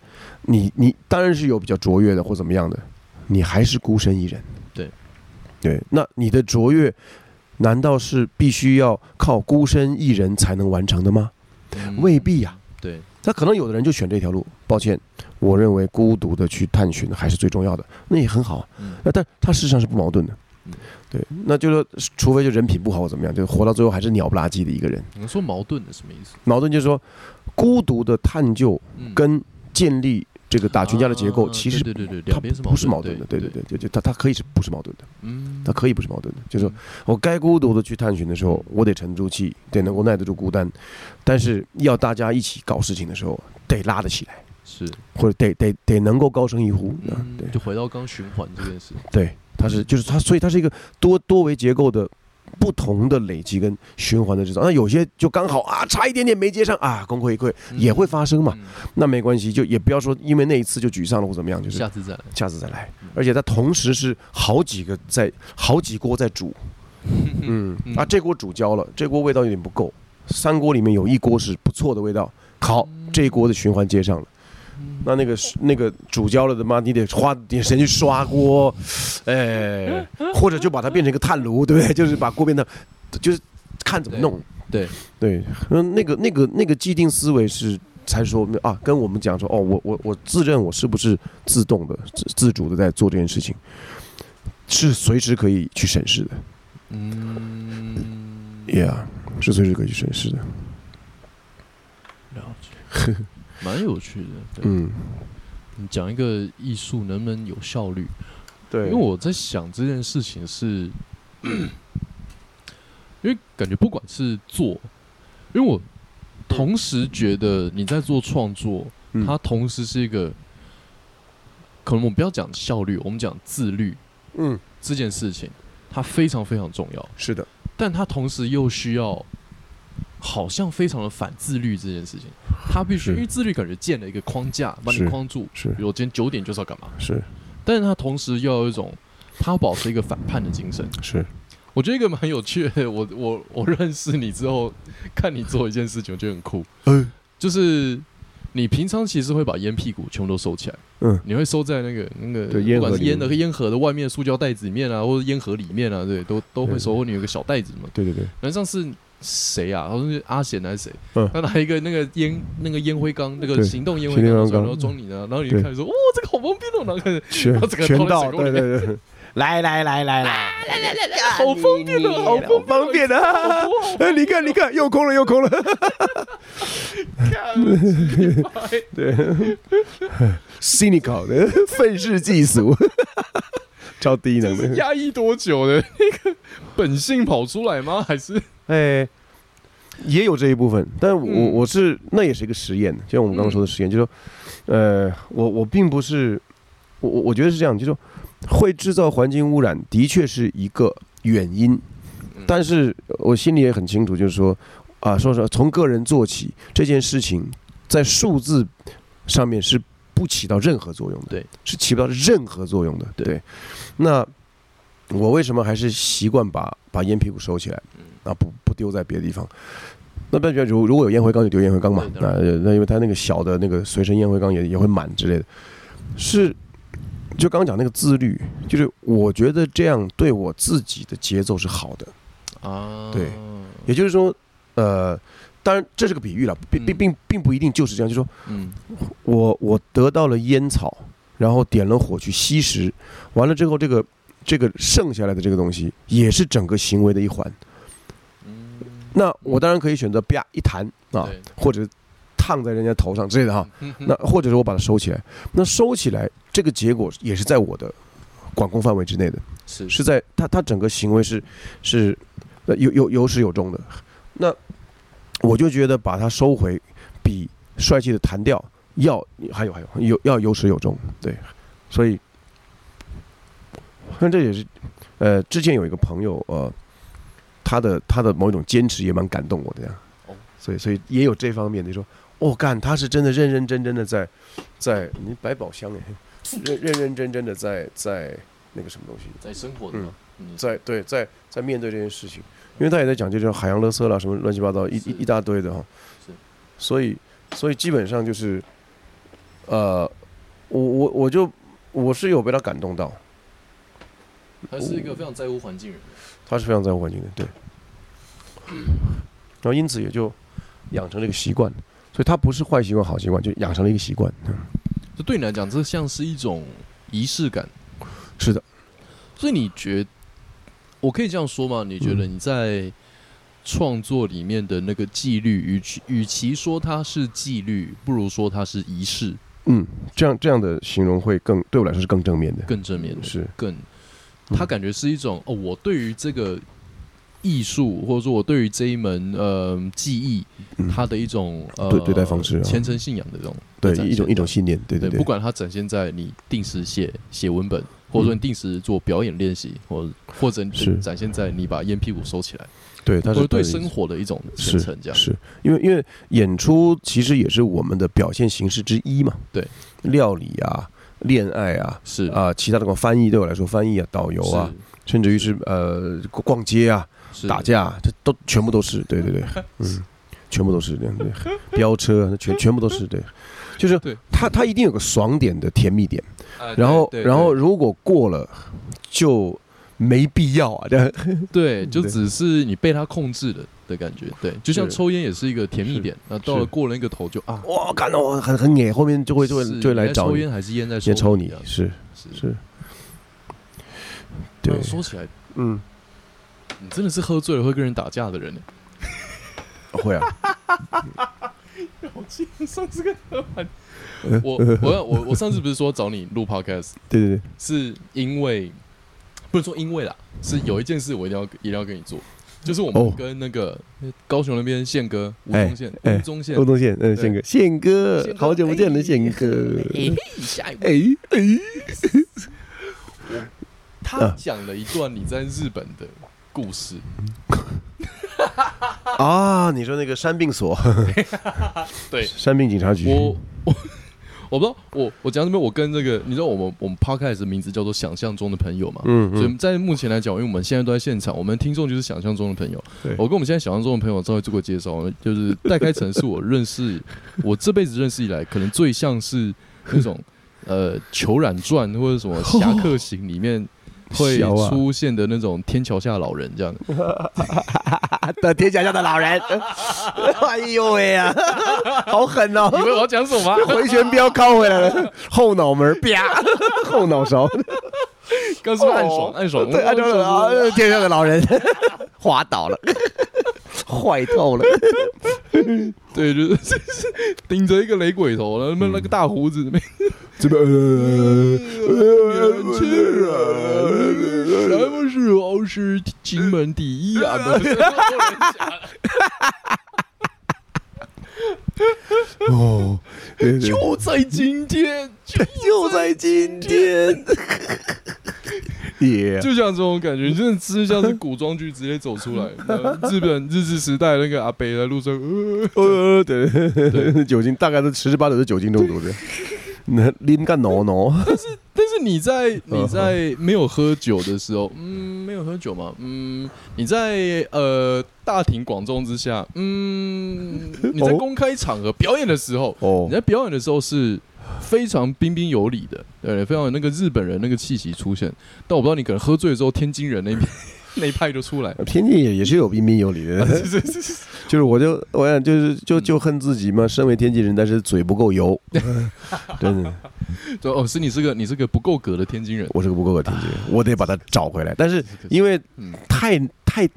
你你当然是有比较卓越的或怎么样的，你还是孤身一人。对。对，那你的卓越，难道是必须要靠孤身一人才能完成的吗？嗯。未必呀、对，他可能有的人就选这条路，抱歉，我认为孤独的去探寻还是最重要的，那也很好那但他事实上是不矛盾的。嗯，对，那就是说，除非就人品不好或怎么样，就活到最后还是鸟不拉几的一个人。你说矛盾的什么意思？矛盾就是说，孤独的探究嗯。跟建立这个打群架的结构，啊其实对对对对，它不是矛盾的，对对对。对，就就它它可以是不是矛盾的，嗯，它可以不是矛盾的，就是说嗯我该孤独的去探寻的时候，我得沉住气，得能够耐得住孤单，但是要大家一起搞事情的时候，得拉得起来。是，或者得得得能够高声一呼，啊，嗯，对。就回到刚循环这件事，对，它是就是它，所以它是一个多多维结构的不同的累积跟循环的制造。那有些就刚好啊，差一点点没接上啊，功亏一篑嗯也会发生嘛。嗯那没关系，就也不要说因为那一次就沮丧了或怎么样，就是下次再来，下次再来嗯。而且它同时是好几个在好几锅在煮，嗯嗯啊，这锅煮焦了，这锅味道有点不够，三锅里面有一锅是不错的味道，好，这一锅的循环接上了。那那个是那个煮焦了的妈，你得花点时间去刷锅，哎，或者就把它变成一个炭炉，对不对？就是把锅变成，就是看怎么弄。对。对，嗯，那个那个那个既定思维是才说啊，跟我们讲说哦，我我我自认我是不是自动的、自自主的在做这件事情，是随时可以去审视的。嗯，，Yeah，是随时可以去审视的。了解，蛮有趣的。对，嗯，你讲一个艺术能不能有效率？对，因为我在想这件事情是，因为感觉不管是做，因为我同时觉得你在做创作，嗯它同时是一个，可能我们不要讲效率，我们讲自律嗯这件事情，它非常非常重要，是的，但它同时又需要。好像非常的反自律这件事情，他必须因为自律感觉建了一个框架，把你框住。是。比如我今天九点就是要干嘛，是。但是他同时又要有一种，他要保持一个反叛的精神。是，我觉得一个蛮有趣的，我我我认识你之后，看你做一件事情，我觉得很酷，嗯就是你平常其实会把烟屁股全部都收起来，嗯。你会收在那个那个不管是烟的面。烟盒的外面塑胶袋子里面啊，或者烟盒里面啊，对，都都会收。或你有个小袋子嘛。对对对，然后上次谁啊？好像是阿贤还是谁？嗯。他拿一个那个烟那个烟灰缸，那个行动烟灰缸然后装你的，然后你对就开始说，哇，这个好方便哦，然后开始全全到，倒对对对，来来来来来，好方便哦，好不方便的，哎，你看你看，又空了又空了，对，cynical 的愤世嫉俗，超低能的，压抑多久的 那个本性跑出来吗？还是哎。也有这一部分，但我嗯我是那也是一个实验，就像我们刚刚说的实验，就是说，呃，我我并不是，我我我觉得是这样，就是说，会制造环境污染的确是一个原因，嗯但是我心里也很清楚，就是说，啊，说实话，从个人做起，这件事情在数字上面是不起到任何作用的，对，是起不到任何作用的，对对。那我为什么还是习惯把把烟屁股收起来，嗯啊，不不丢在别的地方？那不然如如果有烟灰缸就丢烟灰缸嘛，那那因为它那个小的那个随身烟灰缸也也会满之类的，是。就刚刚讲那个自律，就是我觉得这样对我自己的节奏是好的。啊，对也就是说，呃，当然这是个比喻了，并并嗯并并不一定就是这样。就是说嗯我我得到了烟草，然后点了火去吸食，完了之后，这个这个剩下来的这个东西也是整个行为的一环。嗯，那我当然可以选择啪一弹啊，或者烫在人家头上之类的哈。那或者是我把它收起来，那收起来这个结果也是在我的管控范围之内的。是是在他他整个行为是是呃有有有始有终的。那我就觉得把它收回，比帅气的弹掉要还有还有有要有始有终。对，所以，那这也是呃之前有一个朋友呃，他的他的某一种坚持也蛮感动我的呀。哦所以所以也有这方面的，你说哦干他是真的认认真真的在在你百宝箱哎，认认认真真的在在那个什么东西。在生活的，嗯在对在在面对这件事情，因为他也在讲这种海洋垃圾啦，什么乱七八糟一一一大堆的哈。是，所以所以基本上就是，呃，我我我就我是有被他感动到，他是一个非常在乎环境人，他是非常在乎环境的，对，然后因此也就养成了一个习惯，所以他不是坏习惯好习惯，就养成了一个习惯，嗯。就对你来讲，这像是一种仪式感。是的，所以你觉我可以这样说吗？你觉得嗯。你在创作里面的那个纪律，与其与其说它是纪律，不如说它是仪式，嗯，这样这样的形容会更对我来说是更正面的，更正面的，是。更，他感觉是一种哦，我对于这个艺术，或者说我对于这一门呃技艺，他的一种呃对对待方式啊虔诚信仰的这种对一种一种信念，对对，对。对，不管它展现在你定时写写文本，或者说你定时做表演练习，或者或者是。展现在你把烟屁股收起来，对，它是对生活的一种虔是诚，这样。是。因为因为演出其实也是我们的表现形式之一嘛。对，料理啊、恋爱啊是。啊、其他的翻译对我来说，翻译啊、导游啊，甚至于是呃逛街啊、打架啊，这都全部都是。对对对，嗯，全部都是这样对。飙车啊，那全全部都是对，就是对。他他一定有个爽点的甜蜜点，呃然后然后如果过了就没必要啊，对，就只是你被它控制了的感觉，对，就像抽烟也是一个甜蜜点，那到了过了那个头就啊，哇，感到我很很野，后面就会就会就会来你在抽找，烟还是烟在先抽你这样，你是。是是，对，说起来，嗯，你真的是喝醉了会跟人打架的人呢。会啊，我上次跟喝完，呃我我我我上次不是说找你录 podcast，对对对，是因为不能说因为啦，是有一件事我一定要一定要跟你做，就是我们哦。跟那个高雄那边宪哥吴哎宗宪哎吴宗宪。吴宗宪，嗯，宪哥，宪哥好久不见的，宪哥，哎下一位哎。哎，他讲了一段你在日本的故事，啊，你说那个山病所，对。山病警察局，我我 我不知道我我讲这边我跟这个你知道我们我们 podcast 的名字叫做想象中的朋友嘛，嗯所以嗯，在目前来讲，因为我们现在都在现场，我们听众就是想象中的朋友。对。我跟我们现在想象中的朋友稍微做过介绍，就是戴开成是我认识我这辈子认识以来，可能最像是那种呃《裘染传》或者什么《侠客行》里面会出现的那种天桥下老人这样。的天桥下的老人，哎呦喂呀，好狠哦！你们我要讲什么吗？回旋镖靠回来了，后脑门啪，后脑勺，刚是暗爽？暗爽？哦对，暗爽。啊，天上的老人。滑倒了，坏透了。对，就是顶着一个雷鬼头，然后那个大胡子，那边这边呃年轻人，什么时候是金门第一啊？哦，对对，就在今天，就就在今天，也就像这种感觉，真的是像是古装剧直接走出来。呃日本日治时代那个阿北在路上，呃，呃，对对对，酒精大概是十之八九是酒精中毒的。那 拎个挪挪，但是但是你在你嗯。在没有喝酒的时候，嗯，没有喝酒嘛，嗯，你在呃大庭广众之下，嗯，你在哦公开场合表演的时候，哦。你在表演的时候是非常彬彬有礼的，对，非常有那个日本人那个气息出现。但我不知道你可能喝醉之后，天津人那边 那一派就出来。天津也也是有彬彬有礼的，就是我就我想就是就就恨自己嘛，身为天津人，但是嘴不够油，真的，对哦，是你是个你是个不够格的天津人。我是个不够的天津人，我得把它找回来。但是。因为嗯，太太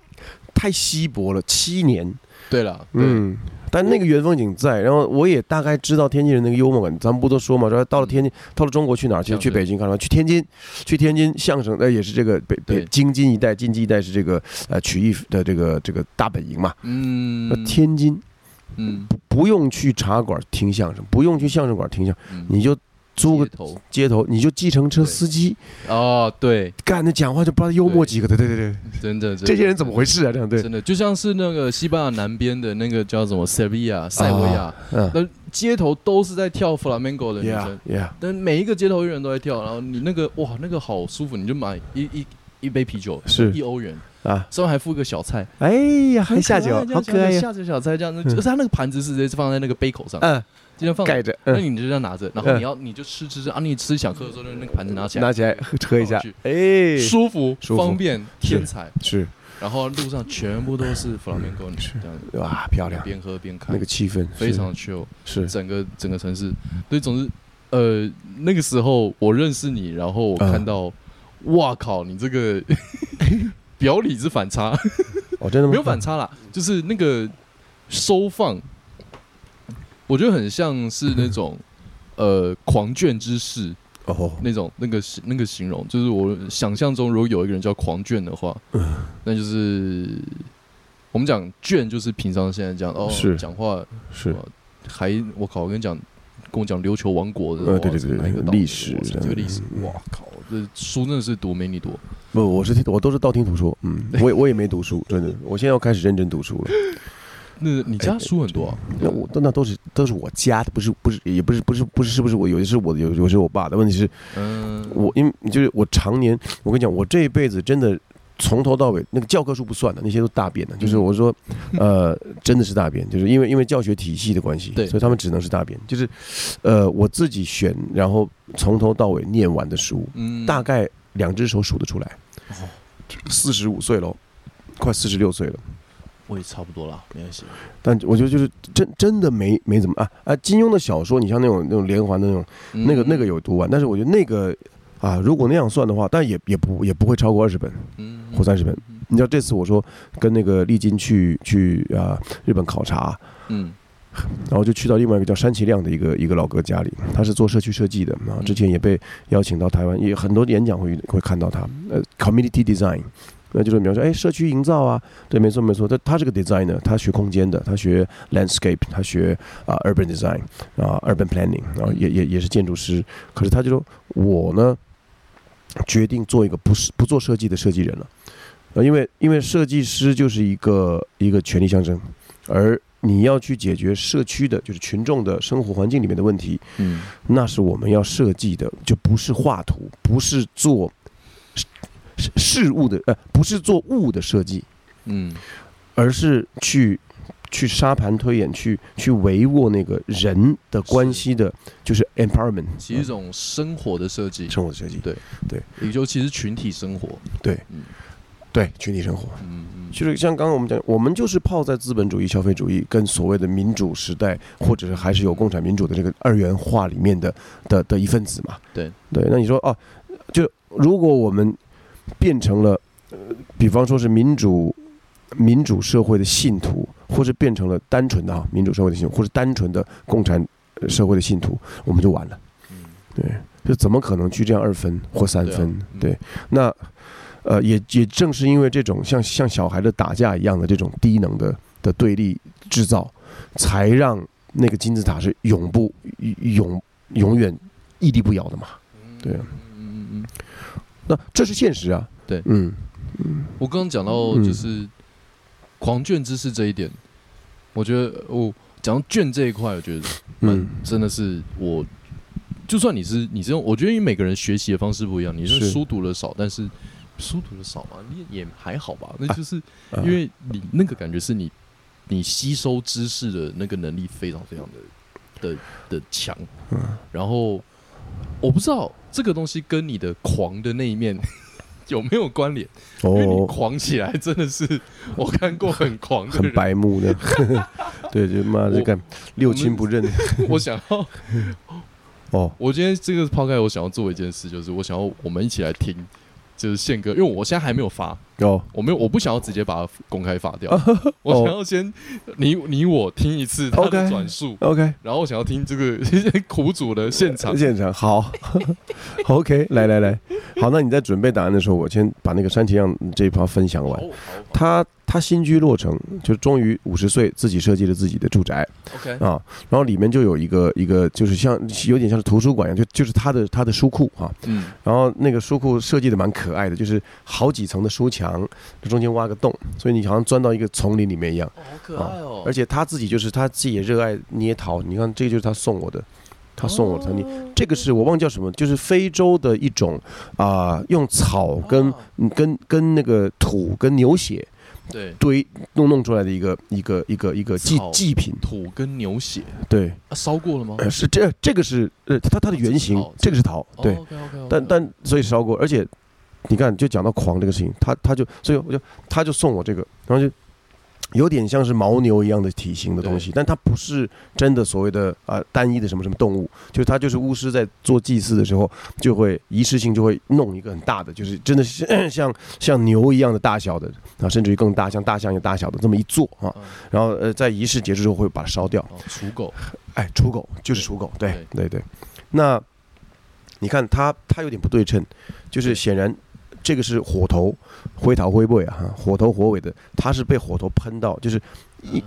太稀薄了，七年，对了，对，嗯，但那个原风景在，然后我也大概知道天津人那个幽默感。咱们不都说嘛，说到了天津，到了中国去哪儿去？去北京干嘛？去天津，去天津相声，呃，也是这个北北对京津一带，京津一带是这个呃曲艺的这个这个大本营嘛。天津嗯不用去茶馆听相声，不用去相声馆听相声，嗯，你就租个街头。街头，你就计程车司机，哦，对，干那讲话就不知道幽默几个的，对。对对，真的，这些人怎么回事啊？这样对，真的就像是那个西班牙南边的那个叫什么塞维亚塞维亚，嗯。那街头都是在跳 flamenco 的女生。但每一个街头艺人都在跳，然后你那个哇，那个好舒服，你就买一一一杯啤酒，是。一欧元，啊，上面还附一个小菜，哎呀，还很下酒，好可爱呀，下酒小菜这样子，嗯。就是他那个盘子是直接放在那个杯口上，嗯，直接放，盖着，那嗯，你就这样拿着，然后你要你就吃吃吃啊，你吃想喝的时候，就那个盘子拿起来，拿起来喝一下。哎，舒服、方便、天才，是。然后路上全部都是 flamenco 这样子，哇，漂亮，边喝边看，那个气氛非常 chill，是。整个整个城市，对，总之，呃，那个时候我认识你，然后我嗯。看到，哇靠，你这个 表里之反差，哦，真的吗？没有反差啦，就是那个收放，我觉得很像是那种 呃狂卷之士哦，那种那个那个形容，就是我想象中如果有一个人叫狂卷的话，嗯。那就是我们讲卷就是平常现在讲哦是。讲话是。还我靠，我跟你讲，跟我讲琉球王国的，呃对对对哪一个历史这个历史，嗯。哇靠，这书真的是读没你多。不，我是听我都是道听途说，嗯，我也我也没读书，真的，我现在要开始认真读书了。那你家书很多啊？那我那都是都是我家的，不是不是也不是不是不是是不是我有的是我的有有些是我爸的。问题是嗯，我因为就是我常年我跟你讲，我这一辈子真的从头到尾那个教科书不算的，那些都大便的。就是我说，呃，真的是大便，就是因为因为教学体系的关系，对所以他们只能是大便。就是呃我自己选，然后从头到尾念完的书，嗯大概两只手数得出来哦。四十五岁喽，快四十六岁了。我也差不多了，没关系。但我觉得就是真真的没没怎么啊啊！金庸的小说，你像那种那种连环的那种，那个那个有读完，但是我觉得那个啊，如果那样算的话，但也也不也不会超过二十本嗯或三十本。你知道这次我说跟那个丽金去去啊日本考察，嗯然后就去到另外一个叫山崎亮的一个一个老哥家里，他是做社区设计的啊，之前也被邀请到台湾，也很多演讲会会看到他，呃，community design。那就是描述，哎，社区营造啊，对，没错没错。他他是个 designer，他学空间的，他学 landscape，他学啊、urban design 啊、urban planning，然后也也也是建筑师。可是他就说，我呢决定做一个不是不做设计的设计人了，呃，因为因为设计师就是一个一个权力象征，而你要去解决社区的，就是群众的生活环境里面的问题，嗯那是我们要设计的，就不是画图，不是做事事事物的，呃，不是做物的设计，嗯。而是去去沙盘推演，去去维握那个人的关系的，就是 empowerment，其实一种生活的设计，生活的设计，对。对。也就其实群体生活。对。嗯。对，群体生活。嗯嗯，就是像刚刚我们讲，我们就是泡在资本主义、消费主义跟所谓的民主时代，或者是还是有共产民主的这个二元化里面的的的一份子嘛。对。对，那你说哦，就如果我们变成了，呃，比方说是民主民主社会的信徒，或是变成了单纯的啊民主社会的信徒，或是单纯的共产呃社会的信徒，我们就完了。嗯对，就怎么可能去这样二分或三分？对那呃，也也正是因为这种像像小孩的打架一样的这种低能的的对立制造，才让那个金字塔是永不永永远屹立不摇的嘛。对那这是现实啊。对。嗯我刚刚讲到嗯。就是狂卷知识这一点，我觉得我讲到卷这一块，我觉得嗯。真的是我，就算你是你这种，我觉得你每个人学习的方式不一样，你是是。书读的少，但是书读的少嘛，你也还好吧，那就是啊。因为你那个感觉是你你吸收知识的那个能力非常非常的的的强，嗯。然后我不知道这个东西跟你的狂的那一面 有没有关联，因为你哦，狂起来真的是我看过很狂的很，白目的，对，就妈的我干六亲不认。我 想要哦。我今天这个抛开，我想要做一件事，就是我想要我们一起来听，就是宪哥，因为我现在还没有发，哦，我没有，我不想要直接把它公开发掉，我想要先你你我听一次他的转述，OK，然后我想要听这个 苦主的现场。现场好，OK，来来来，好，那你在准备答案的时候，我先把那个山崎让这一趴分享完。他他新居落成，就终于五十岁自己设计了自己的住宅，OK，啊，然后里面就有一个一个就是像有点像是图书馆一样，就就是他的他的书库啊，嗯，然后那个书库设计的蛮可爱的，就是好几层的书墙，中间挖个洞，所以你好像钻到一个丛林里面一样。哦，好可爱哦，而且他自己就是他自己也热爱捏陶，你看这个就是他送我的，他送我的曾经，哦这个是我忘记叫什么，就是非洲的一种啊、用草跟跟跟那个土跟牛血对堆弄弄出来的一个一个一个一个祭祭品，土跟牛血对，啊，烧过了吗？呃是这这个是呃它它的原型哦，这个是陶，对但但所以烧过，而且你看，就讲到狂这个事情，他他就所以我就他就送我这个，然后就有点像是牦牛一样的体型的东西，但它不是真的所谓的啊、呃单一的什么什么动物，就是它就是巫师在做祭祀的时候就会仪式性就会弄一个很大的，就是真的是 像像牛一样的大小的啊，甚至于更大，像大象一样大小的这么一座啊，嗯然后呃在仪式结束之后会把它烧掉，哦，刍狗，哎，刍狗就是刍狗，对对对。那你看它它有点不对称，就是显然这个是火头灰桃灰背啊，哈火头火尾的，它是被火头喷到，就是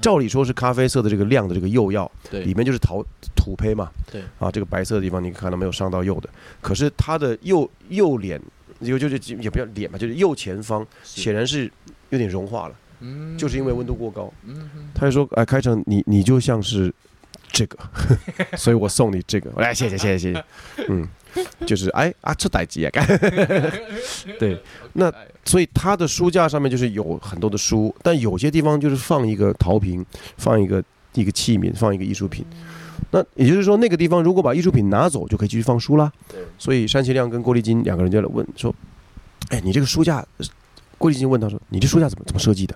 照理说是咖啡色的这个亮的这个釉药，对。里面就是陶土胚嘛，对。啊，这个白色的地方你看到没有上到釉的，可是它的右右脸，就就是也不叫脸吧，就是右前方显然是有点融化了，嗯。就是因为温度过高。嗯他就说：“哎，开成你你就像是这个，所以我送你这个。来，谢谢谢谢谢谢。嗯，就是哎啊，这代机啊，干 对，那所以他的书架上面就是有很多的书，但有些地方就是放一个陶瓶，放一个一个器皿，放一个艺术品。那也就是说，那个地方如果把艺术品拿走，就可以继续放书啦。对所以山崎亮跟郭丽金两个人就来问说：“哎，你这个书架？”郭丽金问他说：“你这书架怎么怎么设计的？”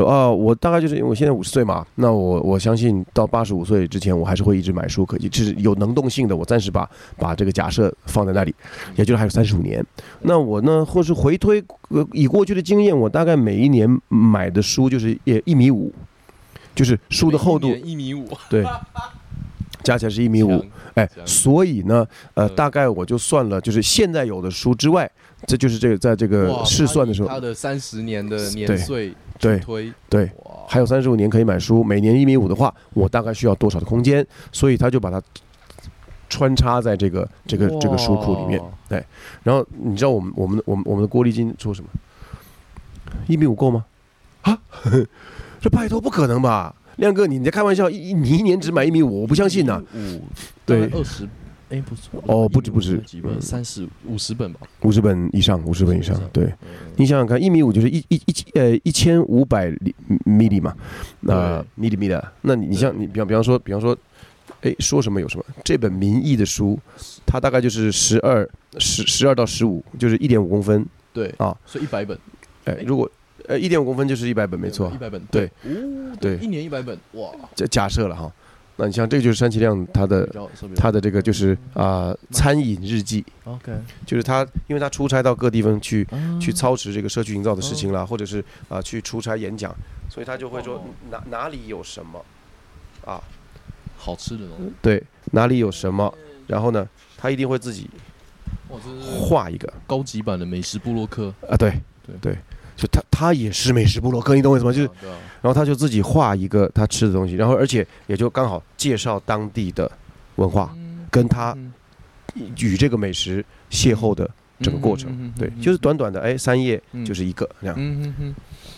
说：“啊，我大概就是因为我现在五十岁嘛，那我我相信到八十五岁之前，我还是会一直买书，可以就是有能动性的。我暂时把把这个假设放在那里，也就是还有三十五年。那我呢，或是回推呃以过去的经验，我大概每一年买的书就是也一米五，就是书的厚度一米五，对，加起来是一米五。哎所以呢，呃，嗯大概我就算了，就是现在有的书之外，这就是这个在这个试算的时候他的三十年的年岁对推，对，还有三十五年可以买书，每年一米五的话，我大概需要多少的空间？所以他就把它穿插在这个这个这个书库里面。对然后你知道我们我们我们我们的郭立金说什么？一米五够吗？啊，这拜托不可能吧？亮哥，你在开玩笑？一你一年只买一米五，我不相信呐、五对二十，哎，不错，哦不止不止。几本，三十五十本吧，五十本以上，五十本以上50本以上，对。嗯。你想想看，一米五就是一一一呃一千五百厘米里嘛，那米里米的，那你你像你比方比方说比方说，哎说什么有什么，这本民意的书，它大概就是十二十十二到十五，就是一点五公分，对啊，所以一百本，哎如果呃一点五公分就是一百本没错。一，百本，对。哦，对一年一百本，哇，假假设了哈，那你像这个就是山崎亮他的他的这个就是啊、餐饮日记，OK。就是他因为他出差到各地方去啊。去操持这个社区营造的事情啦，或者是啊、去出差演讲，所以他就会说哦。哪哪里有什么啊，好吃的东西，对，哪里有什么，然后呢，他一定会自己画一个。高级版的美食布洛克，啊，对对。对，就他他也是美食部落客，你懂我意思吗？就是，然后他就自己画一个他吃的东西，然后而且也就刚好介绍当地的文化，嗯跟他嗯。与这个美食邂逅的整个过程。对，就是短短的哎三页嗯。就是一个这样。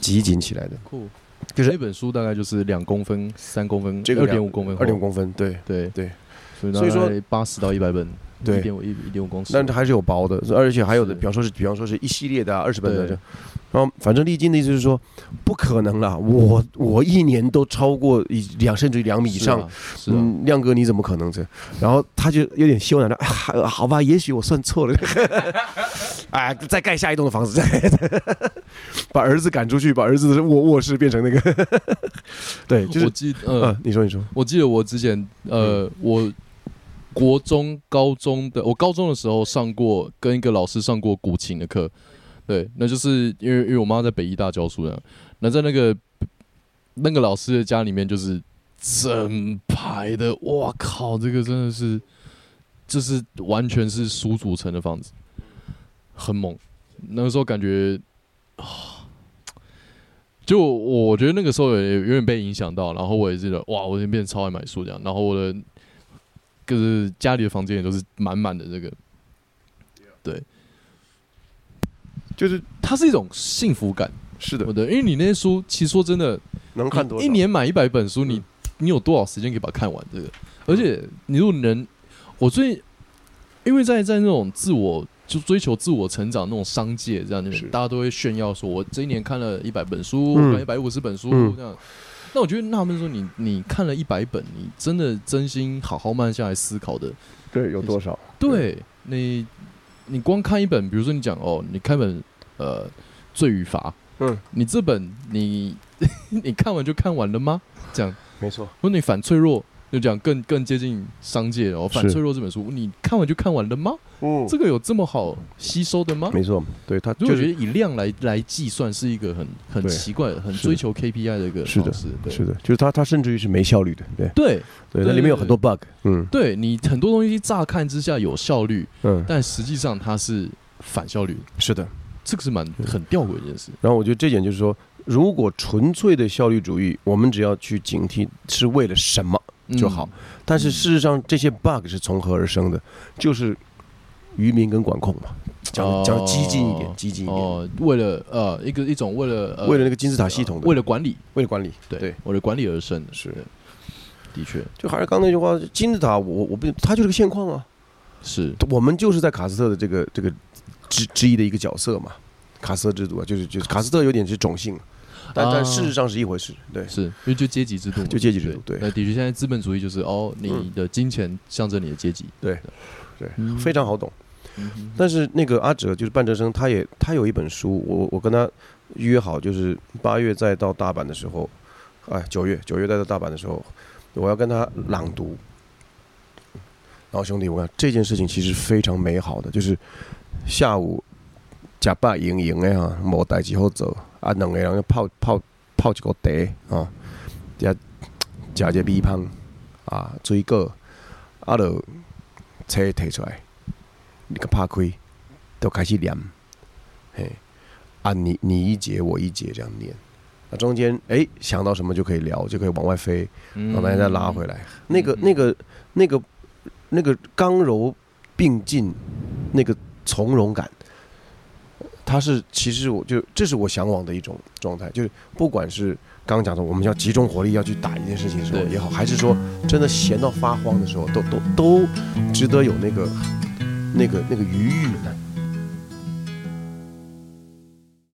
集锦起来的，酷。就是那本书大概就是两公分、三公分、这个二点五公分，二点五公分，对。对。对，所以说八十到一百本，对。一点五一一点五公尺，但它还是有薄的，而且还有的，比方说是，比方说是一系列的啊，二十本的这，然后反正历经的意思是说，不可能啦，我我一年都超过一两甚至于两米以上，是啊，啊，嗯，亮哥你怎么可能这？然后他就有点羞赧的，啊，好吧，也许我算错了，哎，再盖下一栋的房子，再 把儿子赶出去，把儿子的卧卧室变成那个，对，就是我记呃嗯，，你说你说，我记得我之前呃，我国中、高中的，我高中的时候上过跟一个老师上过古琴的课，对，那就是因为因为我妈在北医大教书的，那在那个那个老师的家里面就是整排的，哇靠，这个真的是就是完全是书组成的房子，很猛。那个时候感觉啊，就我觉得那个时候有有点被影响到，然后我也记得，哇，我已经变得超爱买书这样，然后我的就是家里的房间也都是满满的这个，对，就是它是一种幸福感，是的。我，的，因为你那些书，其实说真的，能看多一年买一百本书，嗯。你你有多少时间可以把它看完？这个，而且你如果能，我最因为在在那种自我就追求自我成长那种商界这样，是。大家都会炫耀说，我这一年看了一百本书，嗯。看一百五十本书嗯。这样。那我觉得纳闷说你，你看了一百本，你真的真心好好慢下来思考的，对，有多少？对你，你光看一本，比如说你讲哦，你看本呃《罪与罚》，嗯，你这本你 你看完就看完了吗？这样，没错，如果你反脆弱，就讲更更接近商界哦，反脆弱这本书，你看完就看完了吗？嗯。这个有这么好吸收的吗？没错，对他所以我觉得以量来来计算是一个很很对。奇怪、很是追求 KPI 的一个是的方式。对。是的，就是他他甚至于是没效率的，对。对。对，对那里面有很多 bug，嗯。对，你很多东西乍看之下有效率，嗯，但实际上它是反效率的。是的。这个是蛮很吊诡的一件事。然后我觉得这点就是说，如果纯粹的效率主义，我们只要去警惕是为了什么就好。但是事实上，这些 bug 是从何而生的？就是渔民跟管控嘛。讲哦讲激进一点，激进一点，哦，为了呃一个一种为了呃为了那个金字塔系统的，为了管理，为了管理，对对，为了管理而生的，是的确就还是刚那句话，金字塔，我我不，它就是个现况啊。是。我们就是在卡斯特的这个这个之之一的一个角色嘛。卡斯特制度啊，就是就是卡斯特有点是种姓，但但啊。事实上是一回事，对。是，因为就阶级制度，就阶级制度对那的确现在资本主义就是哦，你嗯。的金钱象征你的阶级，对对嗯。非常好懂。嗯但是那个阿哲就是半哲生，他也他有一本书，我我跟他约好，就是八月再到大阪的时候，哎，九月九月再到大阪的时候，我要跟他朗读。然后兄弟，我看这件事情其实非常美好的，就是下午假扮赢赢的哈，无代志好做，啊，两个人泡泡泡一个茶啊，加加一个米香啊，水果，啊，就车摕出来。你个拍开，都开始念，嘿，啊你你一节我一节这样念，那中间哎想到什么就可以聊，就可以往外飞，然后大家再拉回来。那个嗯那个那个那个刚柔并进，那个从容感，它是其实我就这是我向往的一种状态，就是不管是刚刚讲的我们要集中火力要去打一件事情的时候也好，还是说真的闲到发慌的时候，都都都值得有那个那个那个余裕呢。